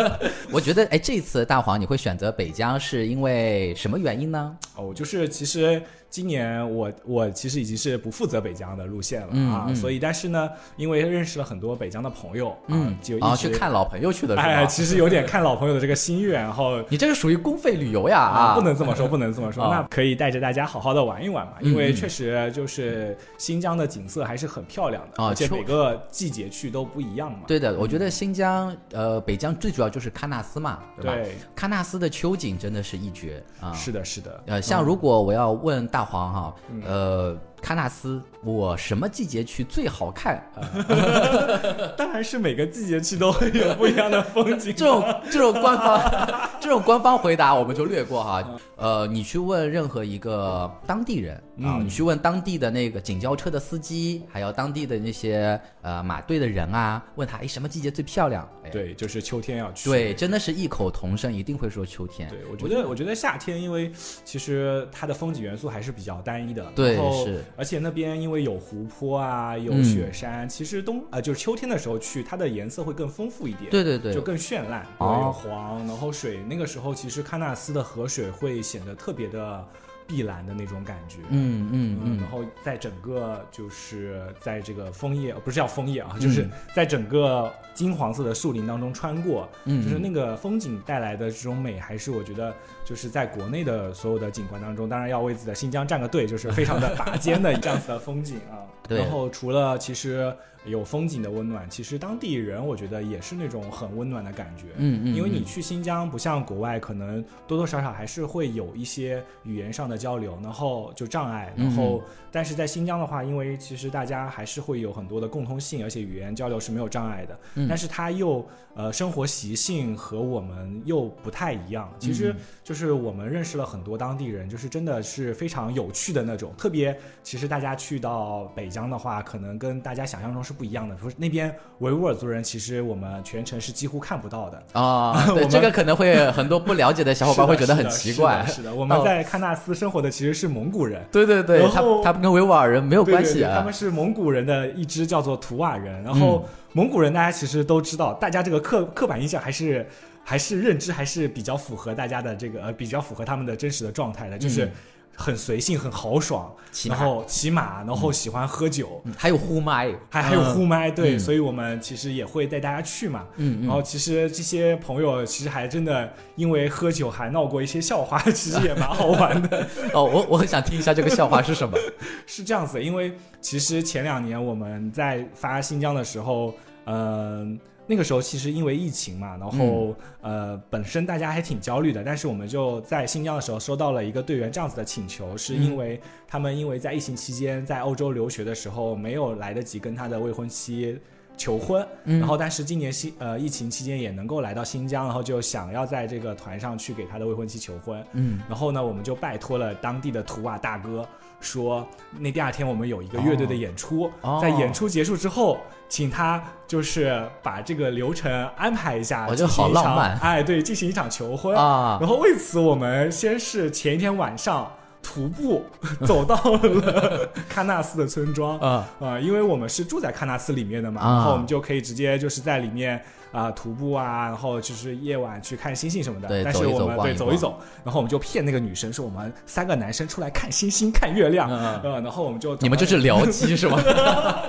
我觉得，哎，这次大黄你会选择北疆是因为什么原因呢？哦，就是其实今年我我其实已经是不负责北疆的路线了啊，嗯嗯所以但是呢，因为认识了很多北疆的朋友，啊，就一啊，去看老朋友去的？哎，其实有点看老朋友的这个心愿，然后。你这个属于公费旅游呀啊！不能这么说，不能这么说。啊 那可以带着大家好好的玩一玩嘛，嗯因为确实就是新疆的景色还是很漂亮的，啊而且每个季节去都不一样嘛。对的，我觉得新疆呃北疆最主要就是喀纳斯嘛，对吧？对，喀纳斯的秋景真的是一绝啊！是的，是的。呃，像如果我要问大黄哈，呃，喀纳斯我什么季节去最好看？呃 当然是每个季节去都会有不一样的风景。这种这种官方这种官方回答我们就略过哈。呃，你去问任何一个当地人啊，嗯你去问当地的那个警交车的司机，还有当地的那些呃马队的人啊，问他哎什么季节最漂亮？哎，对，就是秋天要去。对，真的是异口同声，一定会说秋天。对，我觉得，我觉得夏天，因为其实它的风景元素还是比较单一的，对然后是而且那边因为有湖泊啊，有嗯雪山，其实冬呃就是秋天的时候去，它的颜色会更丰富一点，对对对就更绚烂，有黄，然后水那个时候其实喀纳斯的河水会显得特别的碧蓝的那种感觉。嗯嗯嗯，然后在整个就是在这个枫叶，不是叫枫叶啊，就是在整个金黄色的树林当中穿过，嗯就是那个风景带来的这种美，还是我觉得就是在国内的所有的景观当中，当然要为自己的新疆站个队，就是非常的拔尖的 这样子的风景啊。对然后除了其实有风景的温暖，其实当地人我觉得也是那种很温暖的感觉。嗯嗯，因为你去新疆不像国外，可能多多少少还是会有一些语言上的交流，然后就障碍，然后、但是在新疆的话，因为其实大家还是会有很多的共通性，而且语言交流是没有障碍的，嗯。但是它又呃生活习性和我们又不太一样，其实就是我们认识了很多当地人，就是真的是非常有趣的那种，特别其实大家去到北疆的话，可能跟大家想象中是不一样的，说那边维吾尔族人，其实我们全程是几乎看不到的。啊，对这个可能会很多不了解的小伙伴会觉得很奇怪。是的，是的是的我们哦在喀纳斯生活的其实是蒙古人。对对对，他然后他们跟维吾尔人没有关系啊对对他们。是蒙古人的一支叫做图瓦人，然后嗯蒙古人大家其实都知道，大家这个刻刻板印象还是还是认知还是比较符合大家的这个呃比较符合他们的真实的状态的，就是嗯很随性、很豪爽，然后骑马，然后喜欢喝酒，嗯还有呼麦，还还有呼麦，对，嗯。所以我们其实也会带大家去嘛。嗯嗯。然后其实这些朋友其实还真的因为喝酒还闹过一些笑话，其实也蛮好玩的。哦，我我很想听一下这个笑话是什么。是这样子，因为其实前两年我们在发新疆的时候，嗯、那个时候其实因为疫情嘛，然后、呃本身大家还挺焦虑的，但是我们就在新疆的时候收到了一个队员这样子的请求，是因为他们因为在疫情期间在欧洲留学的时候没有来得及跟他的未婚妻。求婚，嗯。然后但是今年新呃疫情期间也能够来到新疆，然后就想要在这个团上去给他的未婚妻求婚，嗯，然后呢，我们就拜托了当地的图瓦大哥，说那第二天我们有一个乐队的演出，哦。在演出结束之后，请他就是把这个流程安排一下，进行一场好浪漫哎，对，进行一场求婚。啊，然后为此，我们先是前一天晚上徒步 走到了 喀纳斯的村庄啊。啊、因为我们是住在喀纳斯里面的嘛，啊。然后我们就可以直接就是在里面啊、徒步啊，然后就是夜晚去看星星什么的。对走一但是我们走对走一走，然后我们就骗那个女生说我们三个男生出来看星星、看月亮，呃，然后我们就你们就是僚机 是吗？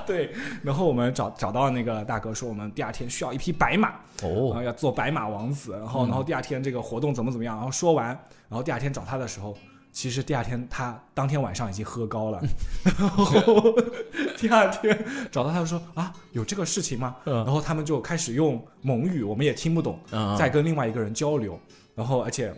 对，然后我们找找到那个大哥说我们第二天需要一匹白马，然后哦，要做白马王子，然后嗯然后第二天这个活动怎么怎么样，然后说完，然后第二天找他的时候，其实第二天他当天晚上已经喝高了，然后 第二天找到他就说啊有这个事情吗？嗯。然后他们就开始用蒙语，我们也听不懂，嗯。在跟另外一个人交流，然后而且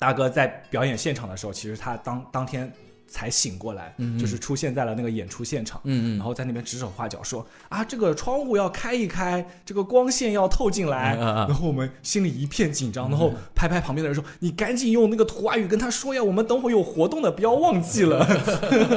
大哥在表演现场的时候，其实他当当天才醒过来，就是出现在了那个演出现场。嗯嗯，然后在那边指手画脚说啊，这个窗户要开一开，这个光线要透进来。然后我们心里一片紧张，然后拍拍旁边的人说：“你赶紧用那个土话语跟他说呀，我们等会有活动的，不要忘记了。”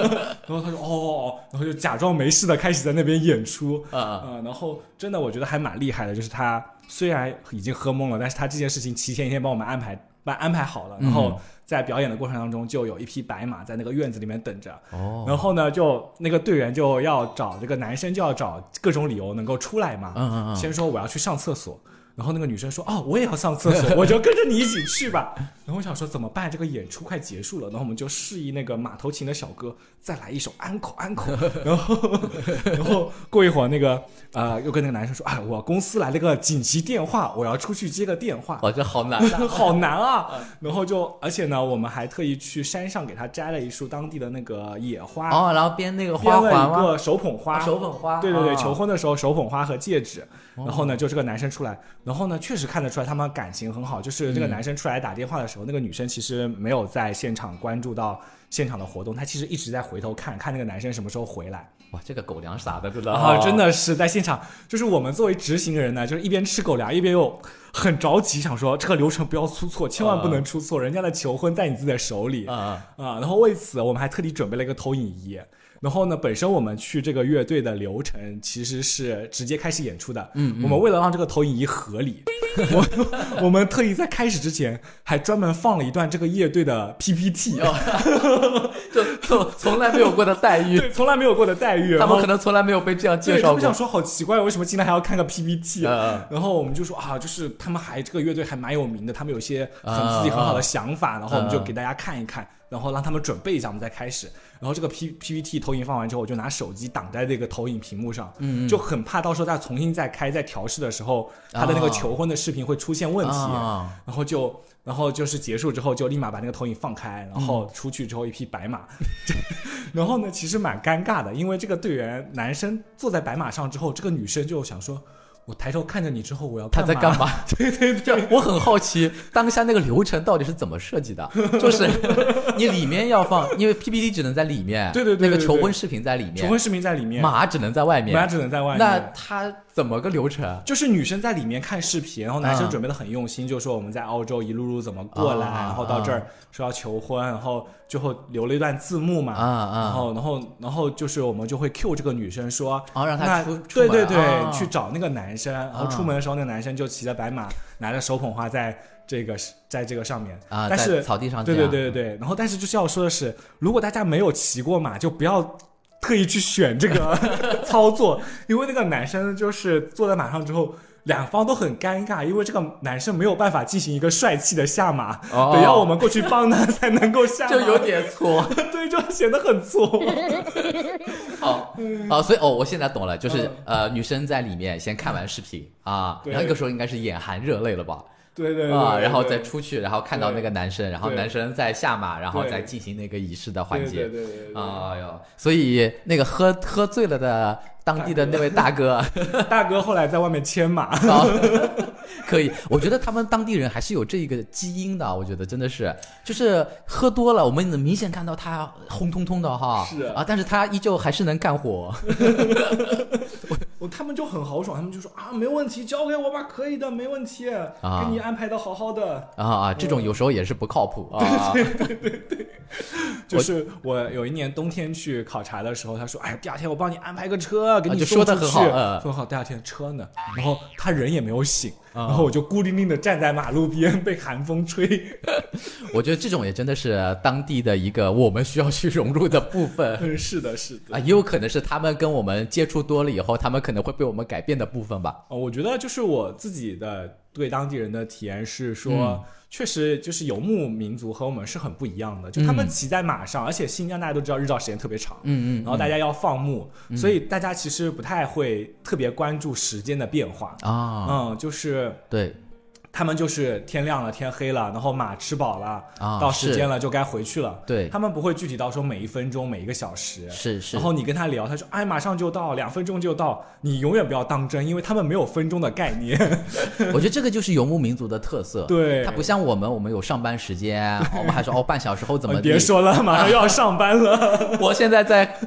然后他说：“哦哦哦。”然后就假装没事的开始在那边演出。啊啊、然后真的我觉得还蛮厉害的，就是他虽然已经喝懵了，但是他这件事情提前一天帮我们安排。把安排好了，然后在表演的过程当中，就有一匹白马在那个院子里面等着，哦，然后呢，就那个队员就要找这个男生就要找各种理由能够出来嘛。嗯嗯嗯。先说我要去上厕所，然后那个女生说哦我也要上厕所，我就跟着你一起去吧。然后我想说怎么办？这个演出快结束了，然后我们就示意那个马头琴的小哥再来一首安口安口，然后 然后过一会儿那个呃又跟那个男生说啊我公司来了个紧急电话，我要出去接个电话。哇，这好难啊！好难啊！然后就，而且呢，我们还特意去山上给他摘了一束当地的那个野花，哦，然后编那个编了花环吗？一个手捧花，啊手捧花对对对，啊求婚的时候手捧花和戒指。哦然后呢，就这个男生出来，然后呢，确实看得出来他们感情很好。就是嗯这个男生出来打电话的时候，那个女生其实没有在现场关注到现场的活动，她其实一直在回头看看那个男生什么时候回来。哇，这个狗粮撒的，知 道啊，真的是在现场，就是我们作为执行人呢，就是一边吃狗粮，一边又很着急，想说这个流程不要出错，千万不能出错，人家的求婚在你自己的手里啊啊啊。然后为此，我们还特地准备了一个投影仪。然后呢，本身我们去这个乐队的流程其实是直接开始演出的。嗯，我们为了让这个投影仪合理，我我们特意在开始之前还专门放了一段这个乐队的 PPT，就就从来没有过的待遇，对，从来没有过的待遇。他们可能从来没有被这样介绍过。们想说好奇怪，为什么进来还要看个 PPT？、嗯然后我们就说啊，就是他们还这个乐队还蛮有名的，他们有些很自己很好的想法，然后我们就给大家看一看。然后让他们准备一下，我们再开始。然后这个 P PPT 投影放完之后，我就拿手机挡在这个投影屏幕上，嗯就很怕到时候再重新再开再调试的时候，他的那个求婚的视频会出现问题。啊然后就，然后就是结束之后，就立马把那个投影放开，然后出去之后一匹白马，然后呢，其实蛮尴尬的，因为这个队员男生坐在白马上之后，这个女生就想说，我抬头看着你之后，我要他在干嘛？对对 对，我很好奇当下那个流程到底是怎么设计的？就是你里面要放，因为 PPT 只能在里面，对对对那个求婚视频在里面，求婚视频在里面，马只能在外面，马只能在外面。那他怎么个流程？就是女生在里面看视频，然后男生嗯。准备的很用心，就说我们在澳洲一路路怎么过来，啊然后到这儿说要求婚，然后最后留了一段字幕嘛，啊啊。然后然后然后就是我们就会 Q 这个女生说，哦让她对对对，啊去找那个男生，然后啊出门的时候那个男生就骑着白马，拿着手捧花在这个在这个上面。啊，但是草地上对，对对对对，然后但是就是要说的是，如果大家没有骑过马，就不要特意去选这个 操作，因为那个男生就是坐在马上之后。两方都很尴尬，因为这个男生没有办法进行一个帅气的下马，哦得要我们过去帮他才能够下马，就有点搓。对，就显得很挫。好，好，所以哦，我现在懂了，就是呃，女生在里面先看完视频啊，对然后那个时候应该是眼含热泪了吧？对对对啊，然后再出去，然后看到那个男生，然后男生再下马，然后再进行那个仪式的环节。对对对对对。哎呦，所以那个喝喝醉了的当地的那位大哥，大哥。后来在外面牵马，啊，可以，我觉得他们当地人还是有这个基因的，我觉得真的是，就是喝多了，我们能明显看到他红彤彤的哈，是。啊，但是他依旧还是能干活。我他们就很豪爽，他们就说啊，没问题，交给我吧，可以的，没问题，啊给你安排的好好的。啊啊，这种有时候也是不靠谱 啊。就是我有一年冬天去考察的时候，他说：“哎呀，第二天我帮你安排个车，给你。说的很好嗯说好，第二天车呢？然后他人也没有醒，啊然后我就孤零零的站在马路边，被寒风吹。我觉得这种也真的是当地的一个我们需要去融入的部分 嗯，是的，是的。啊，也有可能是他们跟我们接触多了以后，他们可能会被我们改变的部分吧。哦，我觉得就是我自己的对当地人的体验是说，嗯。确实就是游牧民族和我们是很不一样的。就他们骑在马上，而且新疆大家都知道日照时间特别长，嗯嗯，然后大家要放牧，所以大家其实不太会特别关注时间的变化。啊，嗯，就是对他们就是天亮了，天黑了，然后马吃饱了，啊，到时间了就该回去了。对他们不会具体到说每一分钟、每一个小时。是是然，后你跟他聊，他说：“哎，马上就到，两分钟就到。”你永远不要当真，因为他们没有分钟的概念。我觉得这个就是游牧民族的特色。对他不像我们，我们有上班时间，我们还说哦半小时后怎么。别说了，马上又要上班了。我现在在，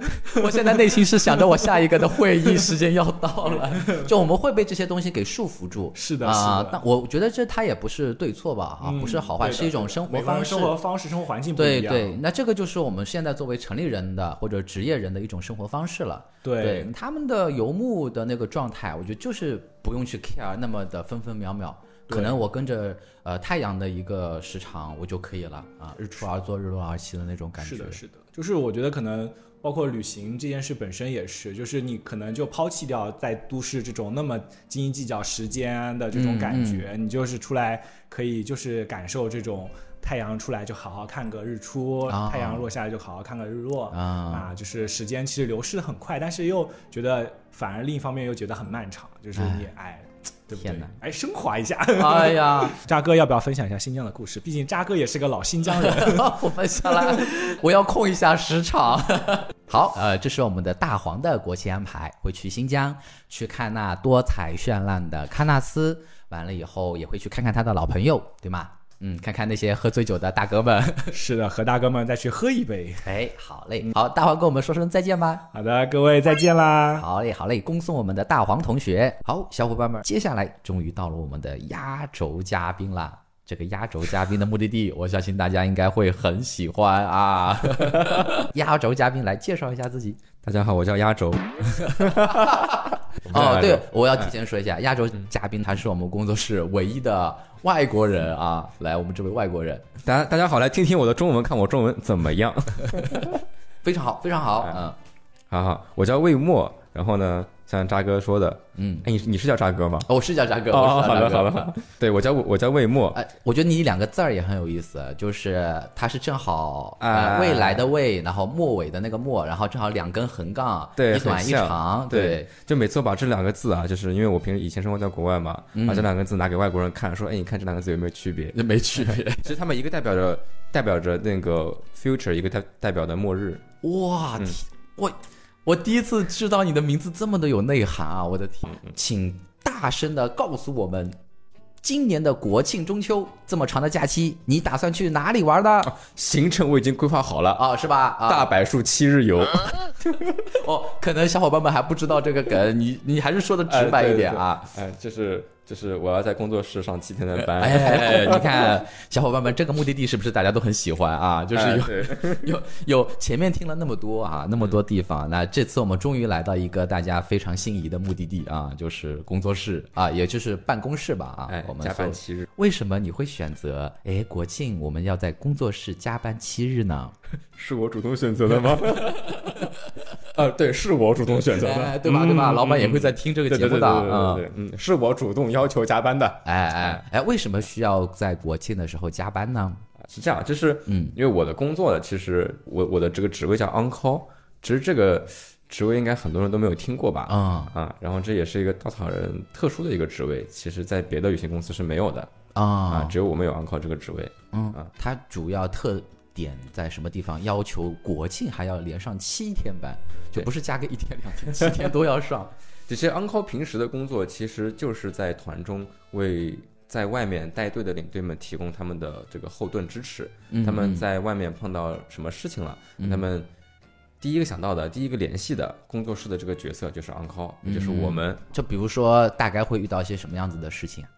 我现在内心是想着我下一个的会议时间要到了，就我们会被这些东西给束缚住。是的，啊、是的，但我觉得这它也不是对错吧，啊，嗯不是好坏，是一种生活方式。生活方式、生活环境不一样。对对，那这个就是我们现在作为城里人的或者职业人的一种生活方式了。对他们的游牧的那个状态，我觉得就是不用去 care 那么的分分秒秒，可能我跟着呃太阳的一个时长我就可以了啊，日出而作，日落而息的那种感觉。是的，是的，就是我觉得可能包括旅行这件事本身也是，就是你可能就抛弃掉在都市这种那么斤斤计较时间的这种感嗯。觉，你就是出来可以就是感受这种太阳出来就好好看个日出，啊。太阳落下来就好好看个日落。啊，啊，就是时间其实流逝的很快，但是又觉得反而另一方面又觉得很漫长，就是你哎，对不对天哪？哎，升华一下。哎呀，渣哥要不要分享一下新疆的故事？毕竟渣哥也是个老新疆人。我分享了，我要控一下时长。好，呃，这是我们的大黄的国庆安排，会去新疆去看那多彩绚烂的喀纳斯，完了以后也会去看看他的老朋友，对吗？嗯，看看那些喝醉酒的大哥们。是的，和大哥们再去喝一杯。哎，好嘞，好，大黄跟我们说声再见吧。好的，各位再见啦。好嘞，好嘞，恭送我们的大黄同学。好，小伙伴们，接下来终于到了我们的压轴嘉宾啦。这个压轴嘉宾的目的地，我相信大家应该会很喜欢啊。压轴嘉宾来介绍一下自己。大家好，我叫压轴。哦，对，我要提前说一下，亚洲嘉宾他是我们工作室唯一的外国人啊。来，我们这位外国人，大家大家好，来听听我的中文，看我中文怎么样。非常好，非常好，嗯，好好，我叫魏墨，然后呢，像渣哥说的，嗯，哎，你你是叫渣哥吗？哦我是叫渣哥，哦，好的好的，好，对我叫我叫魏墨，哎，我觉得你两个字儿也很有意思，就是它是正好呃哎未来的未，然后末尾的那个末，然后正好两根横杠，对一短一长，对，就每次我把这两个字啊，就是因为我平时以前生活在国外嘛，把这两个字拿给外国人看，说，哎，你看这两个字有没有区别？没区别。其实他们一个代表着代表着那个 future，一个代代表的末日。哇，我我第一次知道你的名字这么的有内涵啊！我的天，嗯请大声的告诉我们，今年的国庆中秋这么长的假期，你打算去哪里玩的？行程我已经规划好了，啊，是吧？啊，大柏树七日游。哦，可能小伙伴们还不知道这个梗，你你还是说的直白一点啊。哎，就是就是我要在工作室上七天的班。哎哎哎，你看，小伙伴们，这个目的地是不是大家都很喜欢啊？就是有、哎有有前面听了那么多啊，那么多地方，那这次我们终于来到一个大家非常心仪的目的地啊，就是工作室啊，也就是办公室吧啊。哎我，们加班七日，为什么你会选择哎国庆我们要在工作室加班七日呢？是我主动选择的吗？啊，对，是我主动选择的，哎对吧对吧？嗯老板也会在听这个节目的嗯，是我主动要求加班的。哎哎哎，为什么需要在国庆的时候加班呢？是这样，就是嗯，因为我的工作呢，其实我我的这个职位叫 on call，其实这个职位应该很多人都没有听过吧？啊啊，然后这也是一个稻草人特殊的一个职位，其实在别的有限公司是没有的啊，啊，只有我们有 on call 这个职位。嗯啊，它主要特点在什么地方？要求国庆还要连上七天班，就不是加个一天两天，七天都要上。这些 on call 平时的工作，其实就是在团中为在外面带队的领队们提供他们的这个后盾支持。嗯他们在外面碰到什么事情了，他们第一个想到的、第一个联系的工作室的这个角色就是也就是我们。就比如说，大概会遇到一些什么样子的事情啊？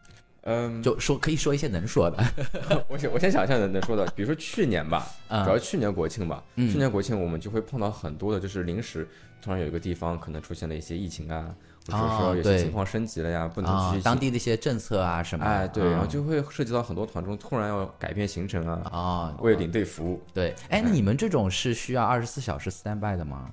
嗯，就说可以说一些能说的。我先我先想一下能能说的，比如说去年吧，嗯。主要去年国庆吧，嗯。去年国庆我们就会碰到很多的，就是临时突然有一个地方可能出现了一些疫情啊，或者哦说有些情况升级了呀，不能啊继续，当地的一些政策啊什么，哎对，然后啊就会涉及到很多团中突然要改变行程啊，啊，为领队服务。对，哎，那你们这种是需要二十四小时 stand by 的吗？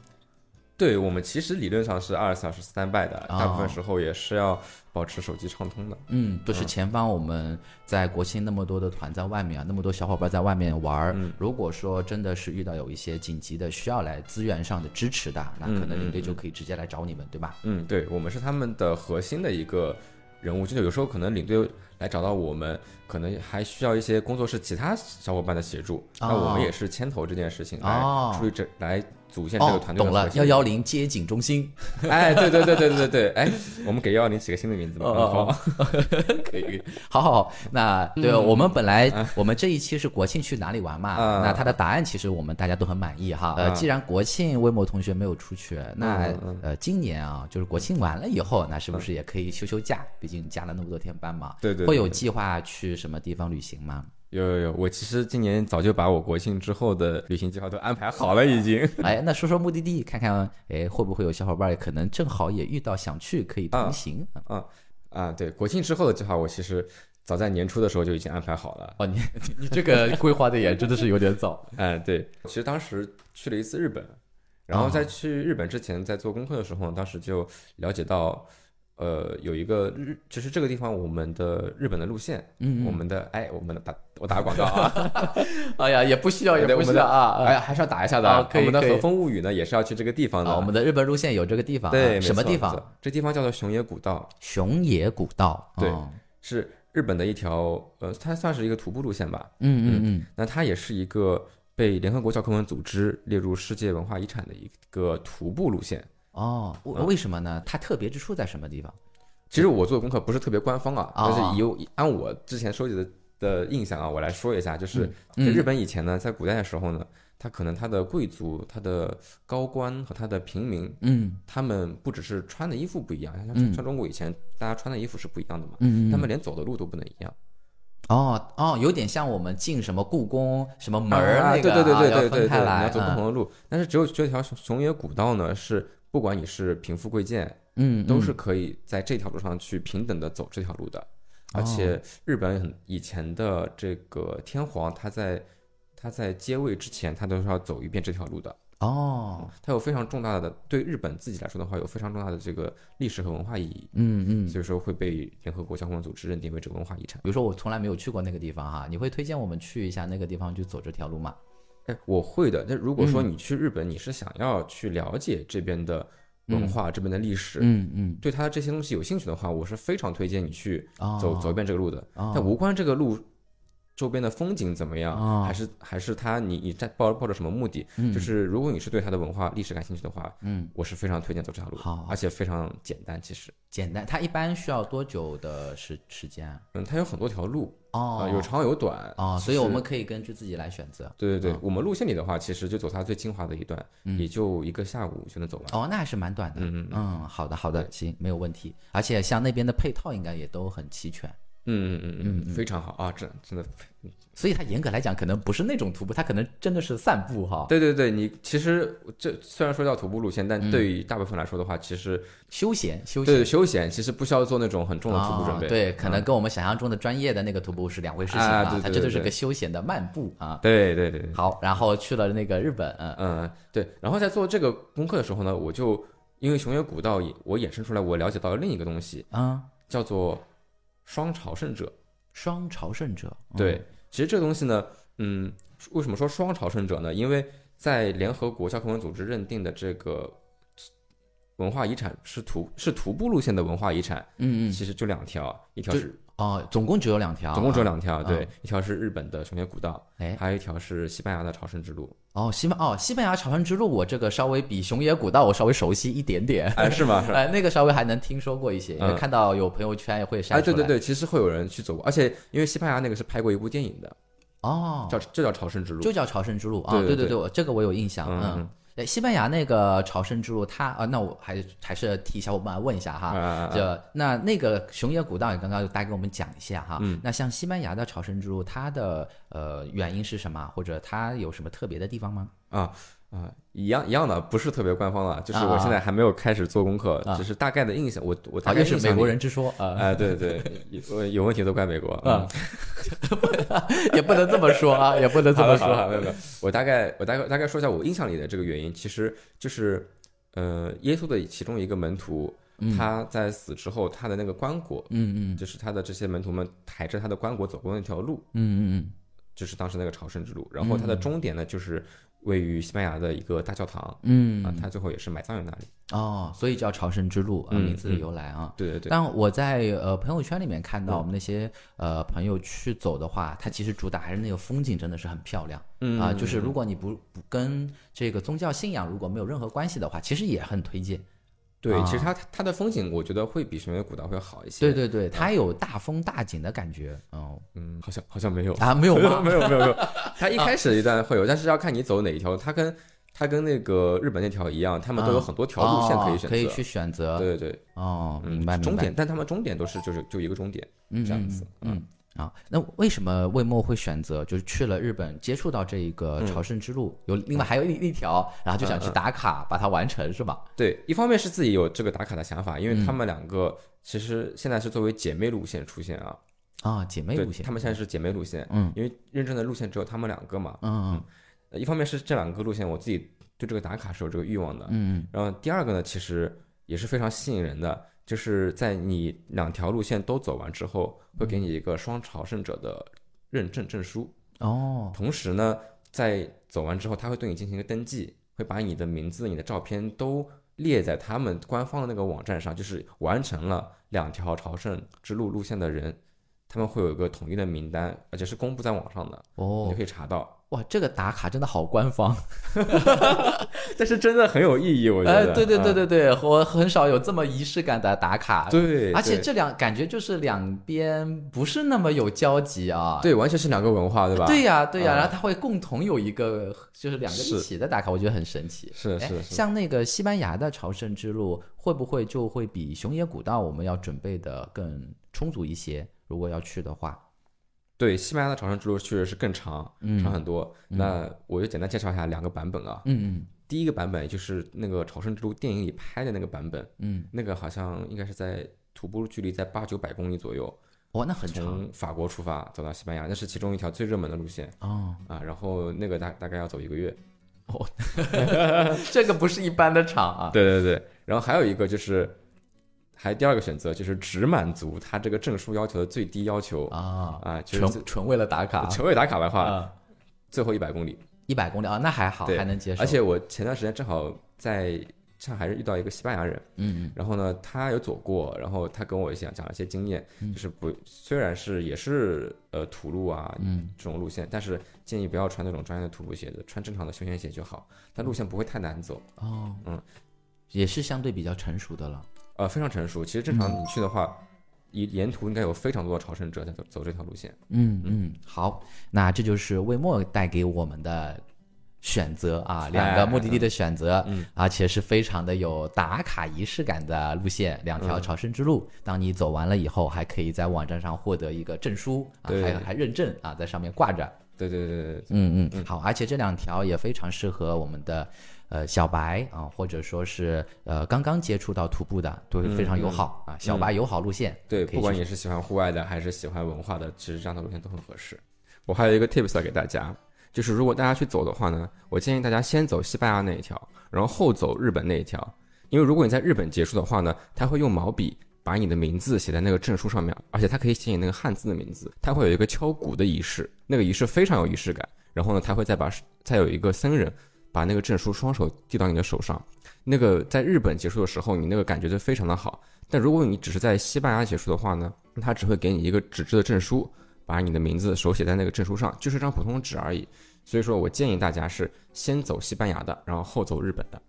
对我们其实理论上是二十四小时 stand by 的，哦大部分时候也是要保持手机畅通的。嗯，就是前方我们在国庆那么多的团在外面啊，那么多小伙伴在外面玩儿。嗯如果说真的是遇到有一些紧急的需要来资源上的支持的，那可能领队就可以直接来找你们，对吧？嗯，对，我们是他们的核心的一个人物，就是有时候可能领队来找到我们，可能还需要一些工作室其他小伙伴的协助，那我们也是牵头这件事情哦来出于这来组建这个哦团，队懂了，的核心幺幺零接警中心，哎，对对对对对对对，哎，我们给幺幺零起个新的名字吧。哦好，可以，可以好好好。那对、我们本来我们这一期是国庆去哪里玩嘛？啊那他的答案其实我们大家都很满意哈。呃，啊既然国庆微某同学没有出去，那、呃今年啊，就是国庆完了以后，那是不是也可以休休假？毕竟加了那么多天班嘛。对对对会有计划去什么地方旅行吗？有有有，我其实今年早就把我国庆之后的旅行计划都安排好了，已经。哎，那说说目的地，看看哎会不会有小伙伴可能正好也遇到想去可以同行。啊啊，对，国庆之后的计划我其实早在年初的时候就已经安排好了。哦，你你这个规划的也真的是有点早。哎，对，其实当时去了一次日本，然后在去日本之前，在做功课的时候，当时就了解到，呃，有一个日，就是这个地方我们的日本的路线，嗯嗯我们的哎，我们的打我打个广告啊，哎呀，也不需要，也不需要啊。哎，还是要打一下的。我们的和风物语呢，也是要去这个地方的。啊，我们的日本路线有这个地方啊，对，什么地方？这地方叫做熊野古道，熊野古道。对哦是日本的一条，呃，它算是一个徒步路线吧。嗯嗯嗯，那它也是一个被联合国教科文组织列入世界文化遗产的一个徒步路线。哦，为为什么呢？它特别之处在什么地方？其实我做的功课不是特别官方啊，啊但是以按我之前收集的的印象啊，我来说一下，就是日本以前呢，在古代的时候呢，它可能它的贵族、它的高官和它的平民，嗯他们不只是穿的衣服不一样，像嗯像中国以前大家穿的衣服是不一样的嘛，嗯他们连走的路都不能一样。哦哦，有点像我们进什么故宫什么门儿啊那个对对对对对对对，分开来，你要走不嗯同的路。但是只有这条熊熊野古道呢，是不管你是贫富贵贱，嗯，都是嗯可以在这条路上去平等的走这条路的。哦而且日本以前的这个天皇，他在他在接位之前，他都是要走一遍这条路的。哦，它有非常重大的对日本自己来说的话，有非常重大的这个历史和文化意义，嗯嗯，所以说会被联合国教科文组织认定为这个文化遗产。比如说我从来没有去过那个地方哈，你会推荐我们去一下那个地方去走这条路吗？哎，我会的。那如果说你去日本，你是想要去了解这边的文化、这边的历史，嗯嗯，对它这些东西有兴趣的话，我是非常推荐你去哦。走、走一遍这个路的。哦。但无关这个路周边的风景怎么样，哦还是还是他你你在抱抱着什么目的？就是如果你是对它的文化历史感兴趣的话，嗯，我是非常推荐走这条路，好而且非常简单。其实，简单，它一般需要多久的时时间啊？嗯，它有很多条路哦啊、有长有短哦，所以我们可以根据自己来选择。对对对，我们路线里的话，其实就走它最精华的一段，也就一个下午就能走完。哦，那还是蛮短的。嗯嗯嗯，好的好的，行，没有问题。而且像那边的配套应该也都很齐全，嗯嗯嗯嗯，非常好啊，真真的，所以它严格来讲可能不是那种徒步，它可能真的是散步哈，对对对，你其实这虽然说叫徒步路线，但对于大部分来说的话，其实休闲休闲对。休闲，其实不需要做那种很重的徒步准备。哦对，可能啊跟我们想象中的专业的那个徒步是两回事情啊它真的是个休闲的漫步啊。对对对对，好，然后去了那个日本，嗯嗯对。然后在做这个功课的时候呢，我就因为熊野古道，我衍生出来，我了解到了另一个东西，啊，叫做双朝圣者。双朝圣者，嗯对，其实这个东西呢，嗯，为什么说双朝圣者呢？因为在联合国教科文组织认定的这个文化遗产是徒是徒步路线的文化遗产，嗯嗯，其实就两条，一条是哦，总共只有两条，总共只有啊两条，对，一条是日本的熊野古道，哎还有一条是西班牙的朝圣之路。哦，西班哦，西班牙朝圣之路，我这个稍微比熊野古道我稍微熟悉一点点，哎，是吗？是？哎，那个稍微还能听说过一些，因为嗯看到有朋友圈也会晒哎，对对对，其实会有人去走过，而且因为西班牙那个是拍过一部电影的，哦，叫就叫朝圣之路。就叫朝圣之路啊，对对对对对，我这个我有印象，嗯西班牙那个朝圣之路，它啊，那我还还是替小伙伴问一下哈，就那那个熊野古道，你刚刚大概给我们讲一下哈。嗯那像西班牙的朝圣之路，它的呃原因是什么，或者它有什么特别的地方吗？啊啊，一样一样的，不是特别官方的，就是啊我现在还没有开始做功课，啊只是大概的印象，我我大啊，又是美国人之说啊，哎，对对，有有问题都怪美国啊，也不能这么说啊，也不能这么说。没有没有，我大概我大概大概说一下我印象里的这个原因，其实就是呃，耶稣的其中一个门徒，他在死之后，他的那个棺椁，嗯嗯就是他的这些门徒们抬着他的棺椁走过那条路，嗯嗯就是当时那个朝圣之路，然后它的终点呢，就是位于西班牙的一个大教堂，嗯啊，他最后也是埋葬于那里。哦，所以叫朝圣之路啊，嗯名字的由来啊。对对对，但我在呃朋友圈里面看到嗯我们那些呃朋友去走的话，它其实主打还是那个风景真的是很漂亮嗯啊。就是如果你不不跟这个宗教信仰如果没有任何关系的话，其实也很推荐。对，啊其实它它的风景，我觉得会比熊野古道会好一些。对，对对，它有大风大景的感觉。哦嗯，好像好像没有啊，没有吗？没有没有没有，它一开始一段会有，但是要看你走哪一条。它跟它跟那个日本那条一样，他们都有很多条路线可以选择，哦可以去选择。对对对，哦，嗯明白明白。终点，但他们终点都是就是就一个终点嗯这样子。嗯嗯啊，那为什么魏墨会选择就是去了日本接触到这一个朝圣之路？有另外还有一一条，然后就想去打卡把它完成，是吧？对，一方面是自己有这个打卡的想法，因为嗯他们两个其实现在是作为姐妹路线出现啊，啊，姐妹路线，他们现在是姐妹路线，嗯因为认证的路线只有他们两个嘛。嗯嗯一方面是这两个路线我自己对这个打卡是有这个欲望的，嗯然后第二个呢，其实也是非常吸引人的，就是在你两条路线都走完之后，会给你一个双朝圣者的认证证书。嗯哦同时呢，在走完之后，他会对你进行一个登记，会把你的名字、你的照片都列在他们官方的那个网站上，就是完成了两条朝圣之路路线的人，他们会有一个统一的名单，而且是公布在网上的，你哦你可以查到。哇，这个打卡真的好官方。但是真的很有意义，我觉哎，得。对对对嗯对对，我很少有这么仪式感的打卡。。对，而且这两感觉就是两边不是那么有交集啊。对完全是两个文化，对吧？对呀，对呀，嗯然后它会共同有一个，就是两个一起的打卡，我觉得很神奇。哎是是是。像那个西班牙的朝圣之路，会不会就会比熊野古道我们要准备的更充足一些？如果要去的话，对，西班牙的朝圣之路确实是更长，嗯长很多。那我就简单介绍一下两个版本啊。嗯嗯第一个版本就是那个朝圣之路电影里拍的那个版本，嗯那个好像应该是在徒步距离在八九百公里左右，嗯，哇，那很长从法国出发走到西班牙，那是其中一条最热门的路线哦。啊。然后那个大大概要走一个月，哦 这个不是一般的长啊。对对对，然后还有一个就是，还第二个选择就是只满足他这个证书要求的最低要求啊，啊，就是纯纯为了打卡，纯为打卡的话，啊，最后一百公里。一百公里啊，那还好，还能接受。而且我前段时间正好在上海遇到一个西班牙人，嗯嗯然后呢，他有走过，然后他跟我讲讲了一些经验，就是不虽然是也是呃土路啊嗯这种路线，但是建议不要穿那种专业的徒步鞋子，穿正常的休闲鞋就好，但路线不会太难走，哦，嗯，也是相对比较成熟的了。呃，非常成熟。其实正常你去的话，沿沿途应该有非常多的朝圣者在走走这条路线。嗯嗯，好，那这就是魏末带给我们的选择啊，两个目的地的选择，嗯，而且是非常的有打卡仪式感的路线，两条嗯朝圣之路。当你走完了以后，还可以在网站上获得一个证书啊，还还认证啊，在上面挂着。对对对对对，嗯嗯，好，而且这两条也非常适合我们的呃小白啊，或者说是呃刚刚接触到徒步的，都非常友好啊，小白友好路线。对，不管你是喜欢户外的还是喜欢文化的，其实这样的路线都很合适。我还有一个 tips 要给大家，就是如果大家去走的话呢，我建议大家先走西班牙那一条，然后后走日本那一条，因为如果你在日本结束的话呢，他会用毛笔把你的名字写在那个证书上面，而且它可以写你那个汉字的名字，它会有一个敲鼓的仪式，那个仪式非常有仪式感。然后呢，他会再把再有一个僧人把那个证书双手递到你的手上，那个在日本结束的时候，你那个感觉就非常的好。但如果你只是在西班牙结束的话呢，他只会给你一个纸质的证书，把你的名字手写在那个证书上，就是一张普通的纸而已。所以说我建议大家是先走西班牙的，然后后走日本的。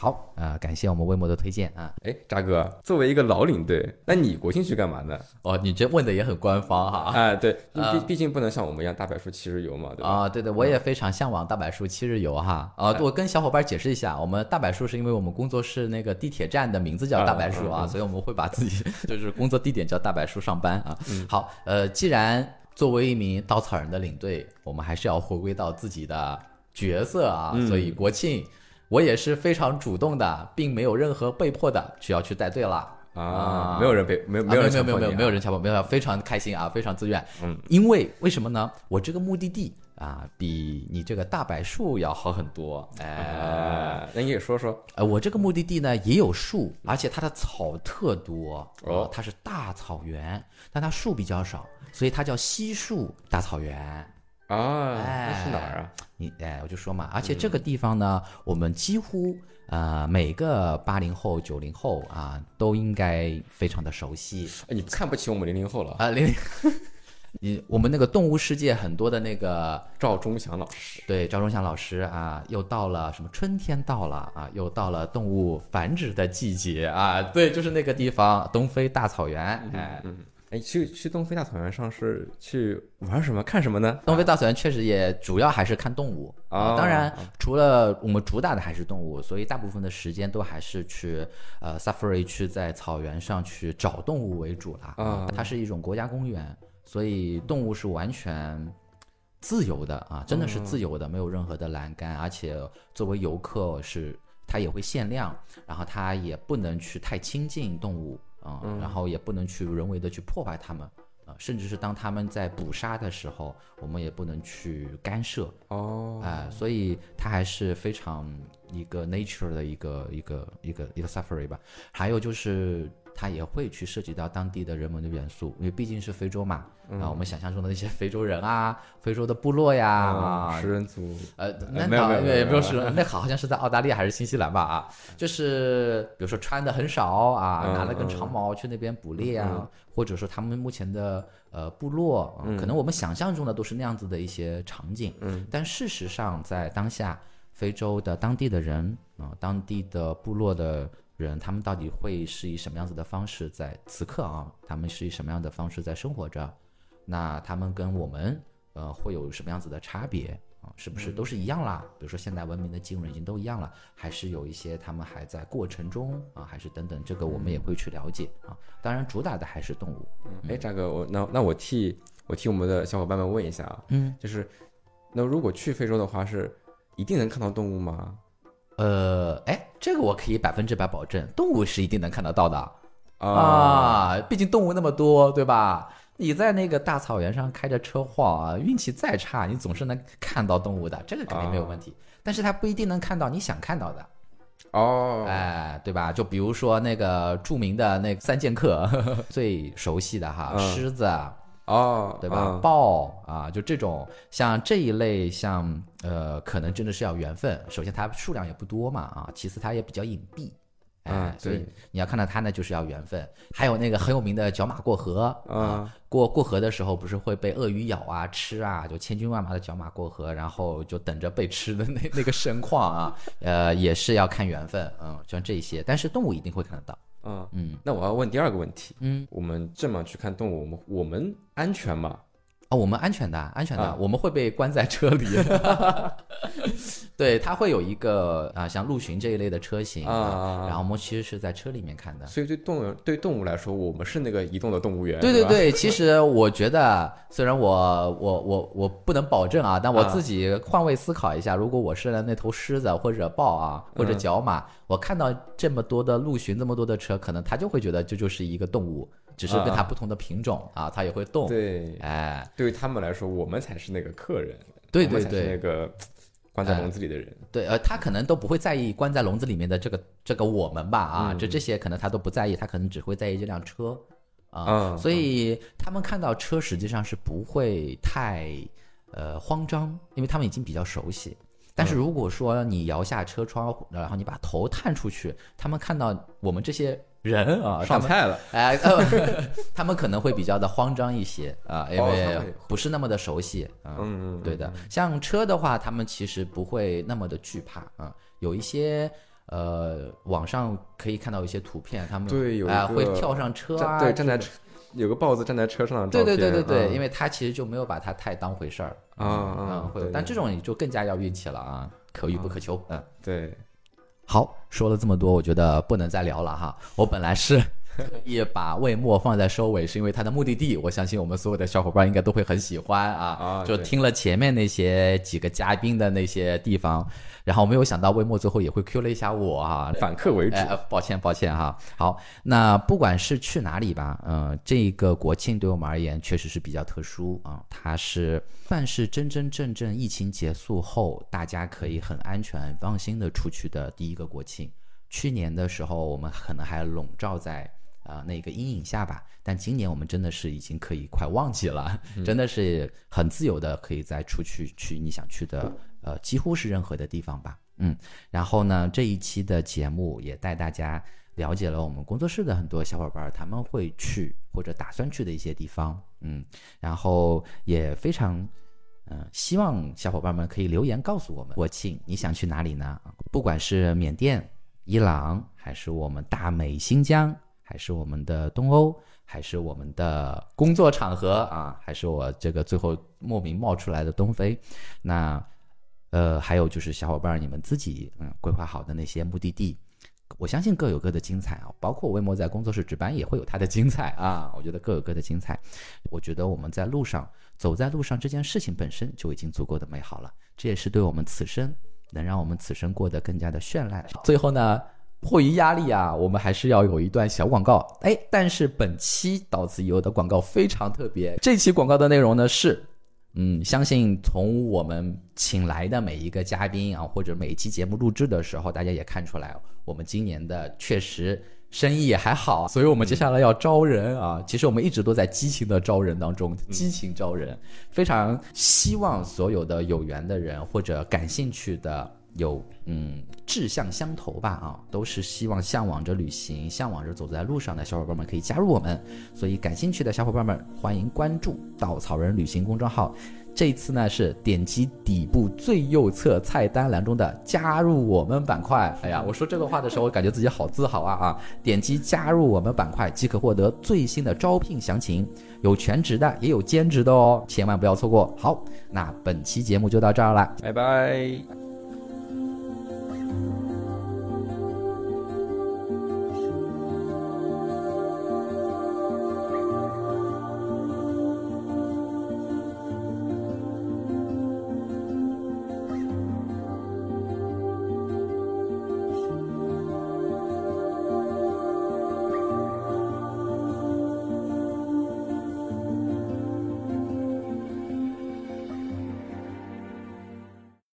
好啊、呃感谢我们魏墨的推荐啊。哎，渣哥，作为一个老领队，那你国庆去干嘛呢？哦，你这问的也很官方哈。哎，对，毕毕竟不能像我们一样大柏树七日游嘛，对吧？啊，对对，我也非常向往大柏树七日游哈。啊，我跟小伙伴解释一下，我们大柏树是因为我们工作室那个地铁站的名字叫大柏树啊，所以我们会把自己就是工作地点叫大柏树上班啊。好，呃，既然作为一名稻草人的领队，我们还是要回归到自己的角色啊，所以国庆我也是非常主动的，并没有任何被迫的需要去带队了。啊，没有人被没没有没有没有没有没有人强迫，没有非常开心啊，非常自愿。嗯，因为为什么呢？我这个目的地啊，比你这个大柏树要好很多。哎，哎，那你也说说呃，我这个目的地呢也有树，而且它的草特多哦啊它是大草原，但它树比较少，所以它叫稀树大草原。啊？哎那是哪儿啊？你哎，我就说嘛，而且这个地方呢，我们几乎呃每个八零后、九零后啊都应该非常的熟悉。哎你看不起我们零零后了？啊，零零，你我们那个动物世界很多的那个赵忠祥老师，对赵忠祥老师啊，又到了什么春天到了啊，又到了动物繁殖的季节啊，对，就是那个地方东非大草原，哎，嗯，哎，去去东非大草原上是去玩什么看什么呢？东非大草原确实也主要还是看动物啊，哦当然除了我们主打的还是动物，所以大部分的时间都还是去呃 safari 去在草原上去找动物为主啦。啊它是一种国家公园，所以动物是完全自由的啊，真的是自由的，没有任何的栏杆，而且作为游客是它也会限量，然后它也不能去太亲近动物啊，然后也不能去人为的去破坏它们。啊，甚至是当他们在捕杀的时候，我们也不能去干涉，哦，哎、所以它还是非常一个 nature 的一个一个一个一个 suffering 吧。还有就是它也会去涉及到当地的人文的元素，因为毕竟是非洲嘛，啊，我们想象中的那些非洲人啊，非洲的部落呀，啊，食人族。呃，那倒没有没有。食人那好像是在澳大利亚还是新西兰吧啊，就是比如说穿的很少啊，嗯拿了根长矛去那边捕猎啊，或者说他们目前的呃部落，呃可能我们想象中的都是那样子的一些场景，嗯，但事实上在当下非洲的当地的人啊、当地的部落的人，他们到底会是以什么样子的方式在此刻啊，他们是以什么样的方式在生活着？那他们跟我们呃会有什么样子的差别啊？是不是都是一样啦？比如说现代文明的进入已经都一样了，还是有一些他们还在过程中啊？还是等等，这个我们也会去了解啊。当然，主打的还是动物。哎，扎哥，我那那我替我替我们的小伙伴们问一下啊，嗯，就是那如果去非洲的话，是一定能看到动物吗？呃，哎，这个我可以百分之百保证，动物是一定能看得到的啊，啊，毕竟动物那么多，对吧？你在那个大草原上开着车晃啊，运气再差，你总是能看到动物的，这个肯定没有问题。但是它不一定能看到你想看到的。哦，哎，对吧？就比如说那个著名的那三剑客，最熟悉的哈，嗯狮子，哦，对吧？嗯豹啊，就这种像这一类，像呃，可能真的是要缘分。首先它数量也不多嘛啊，其次它也比较隐蔽。哎嗯，所以你要看到它呢，就是要缘分。还有那个很有名的角马过河嗯啊，过过河的时候不是会被鳄鱼咬啊、吃啊，就千军万马的角马过河，然后就等着被吃的那 那个盛况啊，呃，也是要看缘分，嗯，像这些，但是动物一定会看得到，嗯，嗯那我要问第二个问题，嗯，我们这么去看动物，我们我们安全吗？哦，我们安全的，安全的，啊我们会被关在车里。对，它会有一个啊，像陆巡这一类的车型啊然后我们其实是在车里面看的。所以对动物对动物来说，我们是那个移动的动物园。对对对，其实我觉得，虽然我我我我不能保证啊，但我啊自己换位思考一下，如果我是那头狮子或者豹啊，或者嗯角马，我看到这么多的陆巡，这么多的车，可能他就会觉得这就是一个动物，只是跟它啊不同的品种啊，它也会动。对，哎，对于他们来说，我们才是那个客人，对对对那个关在笼子里的人。对，呃，他可能都不会在意关在笼子里面的这个这个我们吧，啊，嗯这这些可能他都不在意，他可能只会在意这辆车，啊，嗯所以他们看到车实际上是不会太呃慌张，因为他们已经比较熟悉。但嗯是如果说你摇下车窗，然后你把头探出去，他们看到我们这些人啊，上菜了，哎，呃 他们可能会比较的慌张一些啊，因为不是那么的熟悉啊。嗯，嗯对的，像车的话，他们其实不会那么的惧怕啊。有一些呃，网上可以看到一些图片，他们对有一啊、会跳上车啊，站在车有个豹子站在车上的照对片，对对对对，嗯因为他其实就没有把它太当回事儿啊啊嗯，会有，但这种你就更加要运气了啊，可遇不可求，嗯。对，好，说了这么多，我觉得不能再聊了哈。我本来是 也把魏末放在收尾，是因为它的目的地，我相信我们所有的小伙伴应该都会很喜欢啊。啊就听了前面那些几个嘉宾的那些地方，然后没有想到魏末最后也会 Q 了一下我哈、反客为主抱歉抱歉哈。好，那不管是去哪里吧，嗯、这个国庆对我们而言确实是比较特殊啊，它是算是真真正正疫情结束后，大家可以很安全、放心的出去的第一个国庆。去年的时候，我们可能还笼罩在啊、那个阴影下吧，但今年我们真的是已经可以快忘记了，真的是很自由的，可以再出去去你想去的，呃，几乎是任何的地方吧。嗯，然后呢，这一期的节目也带大家了解了我们工作室的很多小伙伴儿他们会去或者打算去的一些地方。嗯，然后也非常。嗯，希望小伙伴们可以留言告诉我们，国庆你想去哪里呢？不管是缅甸、伊朗，还是我们大美新疆，还是我们的东欧，还是我们的工作场合啊，还是我这个最后莫名冒出来的东非，那呃，还有就是小伙伴儿你们自己嗯规划好的那些目的地，我相信各有各的精彩啊，包括魏末在工作室值班也会有他的精彩啊，我觉得各有各的精彩。我觉得我们在路上走在路上这件事情本身就已经足够的美好了，这也是对我们此生能让我们此生过得更加的绚烂。最后呢，迫于压力啊，我们还是要有一段小广告。哎，但是本期到此以后的广告非常特别，这期广告的内容呢是。嗯，相信从我们请来的每一个嘉宾啊，或者每一期节目录制的时候，大家也看出来，我们今年的确实生意也还好，所以我们接下来要招人啊。其实我们一直都在激情的招人当中，激情招人，非常希望所有的有缘的人或者感兴趣的。有嗯志向相投吧啊，都是希望向往着旅行、向往着走在路上的小伙伴们可以加入我们，所以感兴趣的小伙伴们欢迎关注稻草人旅行公众号。这次呢是点击底部最右侧菜单栏中的加入我们板块。哎呀，我说这个话的时候，我感觉自己好自豪啊啊！点击加入我们板块即可获得最新的招聘详情，有全职的，也有兼职的哦，千万不要错过。好，那本期节目就到这儿了。拜拜。